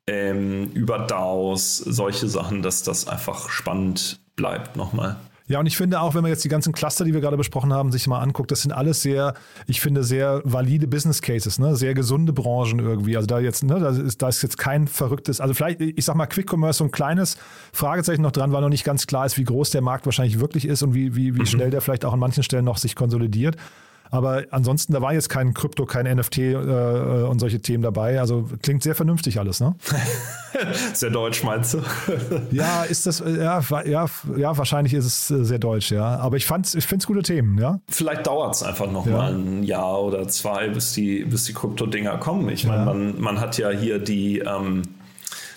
ähm, über DAOs, solche Sachen, dass das einfach spannend bleibt nochmal. Ja, und ich finde auch, wenn man jetzt die ganzen Cluster, die wir gerade besprochen haben, sich mal anguckt, das sind alles sehr, ich finde, sehr valide Business Cases, ne? sehr gesunde Branchen irgendwie. Also da jetzt, ne, da ist, da ist jetzt kein verrücktes, also vielleicht, ich sag mal, Quick Commerce, so ein kleines Fragezeichen noch dran, weil noch nicht ganz klar ist, wie groß der Markt wahrscheinlich wirklich ist und wie, wie, wie mhm. schnell der vielleicht auch an manchen Stellen noch sich konsolidiert. Aber ansonsten, da war jetzt kein Krypto, kein NFT äh, äh, und solche Themen dabei. Also klingt sehr vernünftig alles, ne? sehr deutsch, meinst du? ja, ist das, ja, ja, ja, wahrscheinlich ist es äh, sehr deutsch, ja. Aber ich, ich finde es gute Themen, ja. Vielleicht dauert es einfach noch ja. mal ein Jahr oder zwei, bis die, bis die Krypto-Dinger kommen. Ich meine, ja. man, man hat ja hier die, ähm,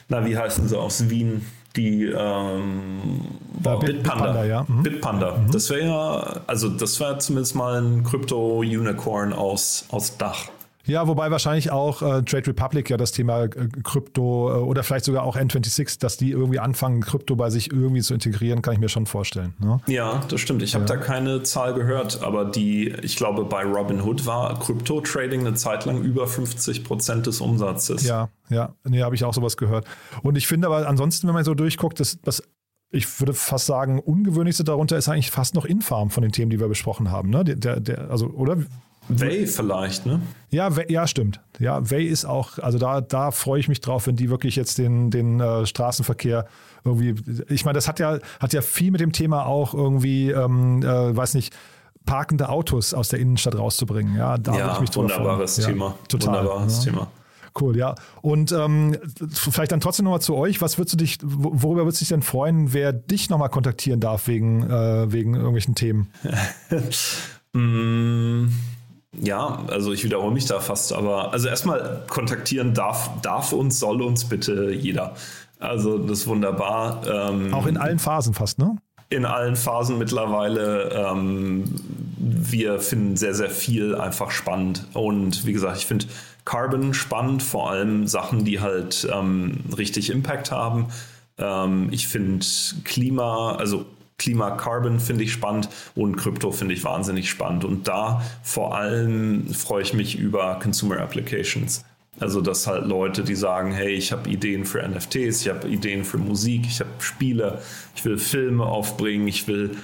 na, wie heißen sie aus Wien? Die ähm, Bit, Bitpanda. Bitpanda, ja. Mhm. Bitpanda. Mhm. Das wäre ja, also das wäre zumindest mal ein Krypto-Unicorn aus, aus Dach. Ja, wobei wahrscheinlich auch äh, Trade Republic ja das Thema äh, Krypto äh, oder vielleicht sogar auch N26, dass die irgendwie anfangen, Krypto bei sich irgendwie zu integrieren, kann ich mir schon vorstellen. Ne? Ja, das stimmt. Ich habe ja. da keine Zahl gehört, aber die, ich glaube, bei Robinhood war Krypto-Trading eine Zeit lang über 50 Prozent des Umsatzes. Ja, ja, nee, habe ich auch sowas gehört. Und ich finde aber ansonsten, wenn man so durchguckt, das, das ich würde fast sagen, ungewöhnlichste darunter ist eigentlich fast noch Infarm von den Themen, die wir besprochen haben. Ne? Der, der, also, oder? Way vielleicht, ne? Ja, ja, stimmt. Ja, Way ist auch, also da, da freue ich mich drauf, wenn die wirklich jetzt den, den äh, Straßenverkehr irgendwie, ich meine, das hat ja, hat ja viel mit dem Thema auch irgendwie, ähm, äh, weiß nicht, parkende Autos aus der Innenstadt rauszubringen. Ja, da ja, ich mich wunderbares Thema. Ja, total. Wunderbares ja. Thema. Cool, ja. Und ähm, vielleicht dann trotzdem nochmal zu euch. Was würdest du dich, worüber würdest du dich denn freuen, wer dich nochmal kontaktieren darf wegen, äh, wegen irgendwelchen Themen? mm. Ja, also ich wiederhole mich da fast, aber also erstmal kontaktieren darf, darf uns, soll uns bitte jeder. Also das ist wunderbar. Ähm, Auch in allen Phasen fast, ne? In allen Phasen mittlerweile. Ähm, wir finden sehr, sehr viel einfach spannend. Und wie gesagt, ich finde Carbon spannend, vor allem Sachen, die halt ähm, richtig Impact haben. Ähm, ich finde Klima, also Klima Carbon finde ich spannend und Krypto finde ich wahnsinnig spannend. Und da vor allem freue ich mich über Consumer Applications. Also, dass halt Leute, die sagen, hey, ich habe Ideen für NFTs, ich habe Ideen für Musik, ich habe Spiele, ich will Filme aufbringen, ich will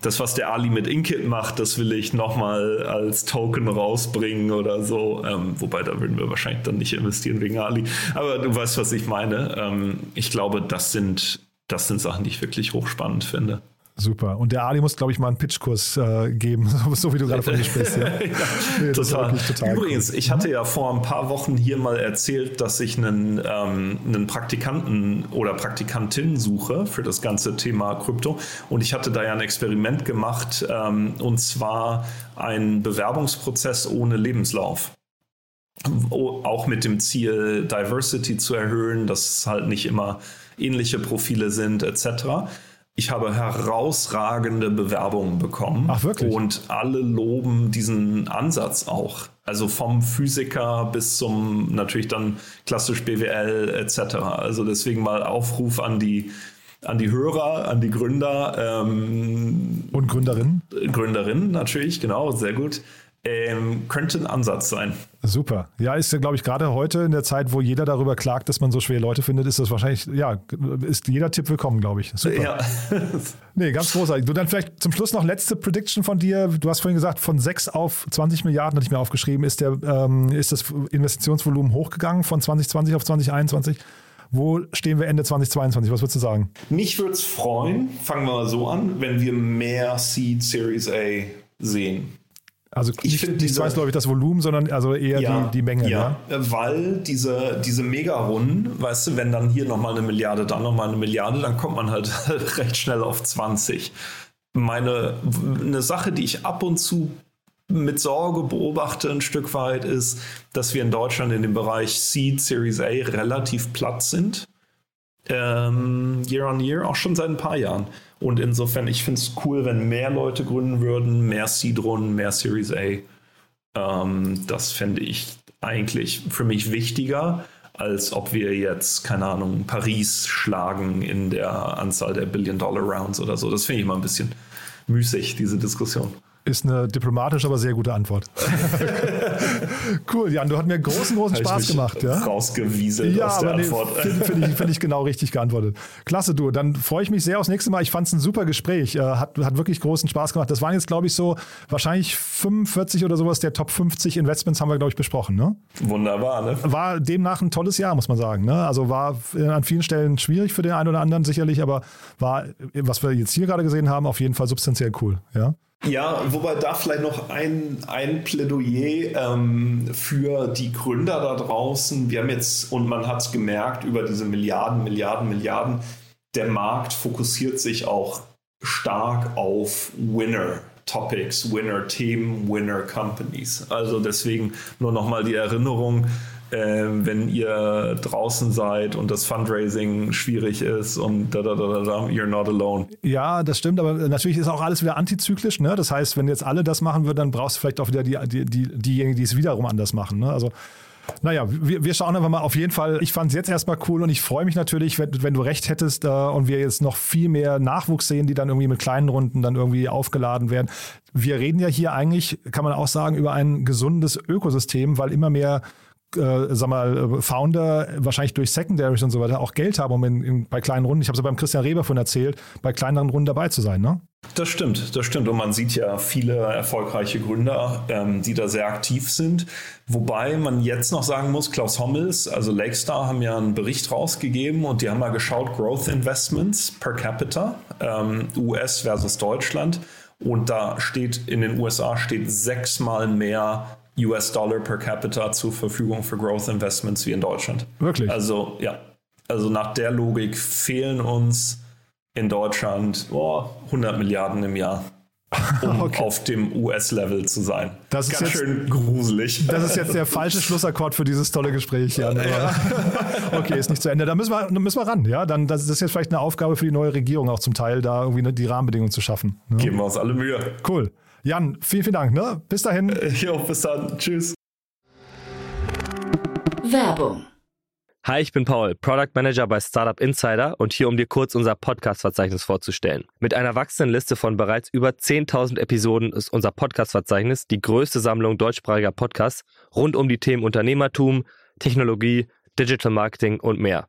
das, was der Ali mit Inkit macht, das will ich nochmal als Token rausbringen oder so. Ähm, wobei da würden wir wahrscheinlich dann nicht investieren wegen Ali. Aber du weißt, was ich meine. Ähm, ich glaube, das sind, das sind Sachen, die ich wirklich hochspannend finde. Super. Und der Ali muss, glaube ich, mal einen Pitchkurs äh, geben, so wie du gerade von dir sprichst. Ja. nee, total. total. Übrigens, cool. ich hatte ja vor ein paar Wochen hier mal erzählt, dass ich einen, ähm, einen Praktikanten oder Praktikantin suche für das ganze Thema Krypto. Und ich hatte da ja ein Experiment gemacht, ähm, und zwar ein Bewerbungsprozess ohne Lebenslauf auch mit dem Ziel, Diversity zu erhöhen, dass halt nicht immer ähnliche Profile sind, etc ich habe herausragende Bewerbungen bekommen. Ach, wirklich? Und alle loben diesen Ansatz auch. Also vom Physiker bis zum natürlich dann klassisch BWL etc. Also deswegen mal Aufruf an die an die Hörer, an die Gründer. Ähm, und Gründerinnen? Gründerinnen natürlich, genau, sehr gut ähm, könnte ein Ansatz sein. Super. Ja, ist ja, glaube ich, gerade heute in der Zeit, wo jeder darüber klagt, dass man so schwer Leute findet, ist das wahrscheinlich, ja, ist jeder Tipp willkommen, glaube ich. Super. Ja. nee, ganz großartig. Du dann vielleicht zum Schluss noch letzte Prediction von dir. Du hast vorhin gesagt, von 6 auf 20 Milliarden, hatte ich mir aufgeschrieben, ist, der, ähm, ist das Investitionsvolumen hochgegangen von 2020 auf 2021. Wo stehen wir Ende 2022? Was würdest du sagen? Mich würde es freuen, fangen wir mal so an, wenn wir mehr Seed Series A sehen. Also ich finde nicht zwangsläufig das Volumen, sondern also eher ja, die, die Menge. Ja, ja, weil diese, diese Mega-Runden, weißt du, wenn dann hier nochmal eine Milliarde, dann nochmal eine Milliarde, dann kommt man halt recht schnell auf 20. Meine, eine Sache, die ich ab und zu mit Sorge beobachte ein Stück weit, ist, dass wir in Deutschland in dem Bereich Seed, Series A relativ platt sind. Ähm, year on Year, auch schon seit ein paar Jahren. Und insofern, ich finde es cool, wenn mehr Leute gründen würden, mehr Seed-Runden, mehr Series A. Ähm, das fände ich eigentlich für mich wichtiger, als ob wir jetzt, keine Ahnung, Paris schlagen in der Anzahl der Billion-Dollar-Rounds oder so. Das finde ich immer ein bisschen müßig, diese Diskussion. Ist eine diplomatisch, aber sehr gute Antwort. cool, Jan, du hast mir großen, großen Spaß gemacht. Ja? Rausgewieselt ja, aus der Antwort. Finde find ich, find ich, genau richtig geantwortet. Klasse, du. Dann freue ich mich sehr aufs nächste Mal. Ich fand es ein super Gespräch. Äh, hat, hat wirklich großen Spaß gemacht. Das waren jetzt, glaube ich, so wahrscheinlich 45 oder sowas der Top 50 Investments haben wir, glaube ich, besprochen. Ne? Wunderbar, ne? War demnach ein tolles Jahr, muss man sagen. Ne? Also war an vielen Stellen schwierig für den einen oder anderen sicherlich, aber war, was wir jetzt hier gerade gesehen haben, auf jeden Fall substanziell cool. Ja. Ja, wobei da vielleicht noch ein, ein Plädoyer ähm, für die Gründer da draußen. Wir haben jetzt, und man hat es gemerkt, über diese Milliarden, Milliarden, Milliarden, der Markt fokussiert sich auch stark auf Winner. Topics, Winner-Themen, Winner-Companies. Also deswegen nur nochmal die Erinnerung, wenn ihr draußen seid und das Fundraising schwierig ist und da, da, da, da, you're not alone. Ja, das stimmt, aber natürlich ist auch alles wieder antizyklisch. Ne? Das heißt, wenn jetzt alle das machen würden, dann brauchst du vielleicht auch wieder die, die, die, diejenigen, die es wiederum anders machen. Ne? Also naja, wir, wir schauen einfach mal auf jeden Fall. Ich fand es jetzt erstmal cool und ich freue mich natürlich, wenn, wenn du recht hättest äh, und wir jetzt noch viel mehr Nachwuchs sehen, die dann irgendwie mit kleinen Runden dann irgendwie aufgeladen werden. Wir reden ja hier eigentlich, kann man auch sagen, über ein gesundes Ökosystem, weil immer mehr äh, sag mal, Founder wahrscheinlich durch Secondaries und so weiter auch Geld haben, um in, in, bei kleinen Runden, ich habe es ja beim Christian Reber von erzählt, bei kleineren Runden dabei zu sein, ne? Das stimmt, das stimmt. Und man sieht ja viele erfolgreiche Gründer, ähm, die da sehr aktiv sind. Wobei man jetzt noch sagen muss, Klaus Hommels, also Lakestar, haben ja einen Bericht rausgegeben und die haben mal geschaut, Growth Investments per capita, ähm, US versus Deutschland. Und da steht, in den USA steht sechsmal mehr US-Dollar per capita zur Verfügung für Growth Investments wie in Deutschland. Wirklich? Also ja, also nach der Logik fehlen uns in Deutschland oh, 100 Milliarden im Jahr. Um okay. auf dem US-Level zu sein. Das ist Ganz jetzt, schön gruselig. Das ist jetzt der falsche Schlussakkord für dieses tolle Gespräch, Jan. Ja. okay, ist nicht zu Ende. Da müssen wir, müssen wir ran. Ja, dann das ist jetzt vielleicht eine Aufgabe für die neue Regierung auch zum Teil, da irgendwie die Rahmenbedingungen zu schaffen. Ne? Geben wir uns alle Mühe. Cool. Jan, vielen, vielen Dank. Ne? Bis dahin. Äh, jo, bis dann. Tschüss. Werbung. Hi, ich bin Paul, Product Manager bei Startup Insider und hier, um dir kurz unser Podcast-Verzeichnis vorzustellen. Mit einer wachsenden Liste von bereits über 10.000 Episoden ist unser Podcast-Verzeichnis die größte Sammlung deutschsprachiger Podcasts rund um die Themen Unternehmertum, Technologie, Digital Marketing und mehr.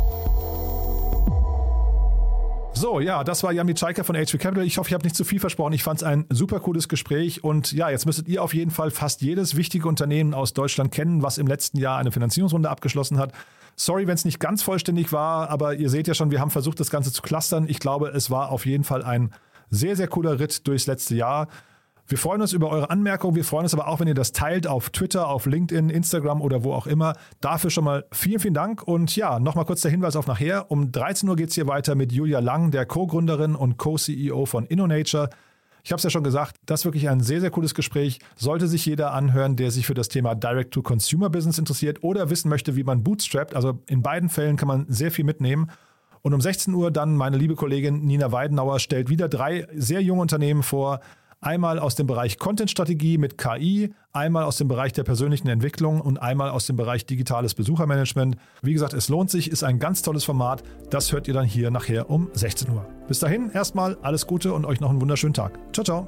So, ja, das war Yami Chaika von HV Capital. Ich hoffe, ich habe nicht zu viel versprochen. Ich fand es ein super cooles Gespräch. Und ja, jetzt müsstet ihr auf jeden Fall fast jedes wichtige Unternehmen aus Deutschland kennen, was im letzten Jahr eine Finanzierungsrunde abgeschlossen hat. Sorry, wenn es nicht ganz vollständig war, aber ihr seht ja schon, wir haben versucht, das Ganze zu clustern. Ich glaube, es war auf jeden Fall ein sehr, sehr cooler Ritt durchs letzte Jahr. Wir freuen uns über eure Anmerkungen. Wir freuen uns aber auch, wenn ihr das teilt auf Twitter, auf LinkedIn, Instagram oder wo auch immer. Dafür schon mal vielen, vielen Dank. Und ja, nochmal kurz der Hinweis auf nachher. Um 13 Uhr geht es hier weiter mit Julia Lang, der Co-Gründerin und Co-CEO von InnoNature. Ich habe es ja schon gesagt, das ist wirklich ein sehr, sehr cooles Gespräch. Sollte sich jeder anhören, der sich für das Thema Direct-to-Consumer-Business interessiert oder wissen möchte, wie man bootstrappt. Also in beiden Fällen kann man sehr viel mitnehmen. Und um 16 Uhr dann meine liebe Kollegin Nina Weidenauer stellt wieder drei sehr junge Unternehmen vor, Einmal aus dem Bereich Content-Strategie mit KI, einmal aus dem Bereich der persönlichen Entwicklung und einmal aus dem Bereich digitales Besuchermanagement. Wie gesagt, es lohnt sich, ist ein ganz tolles Format. Das hört ihr dann hier nachher um 16 Uhr. Bis dahin erstmal alles Gute und euch noch einen wunderschönen Tag. Ciao, ciao.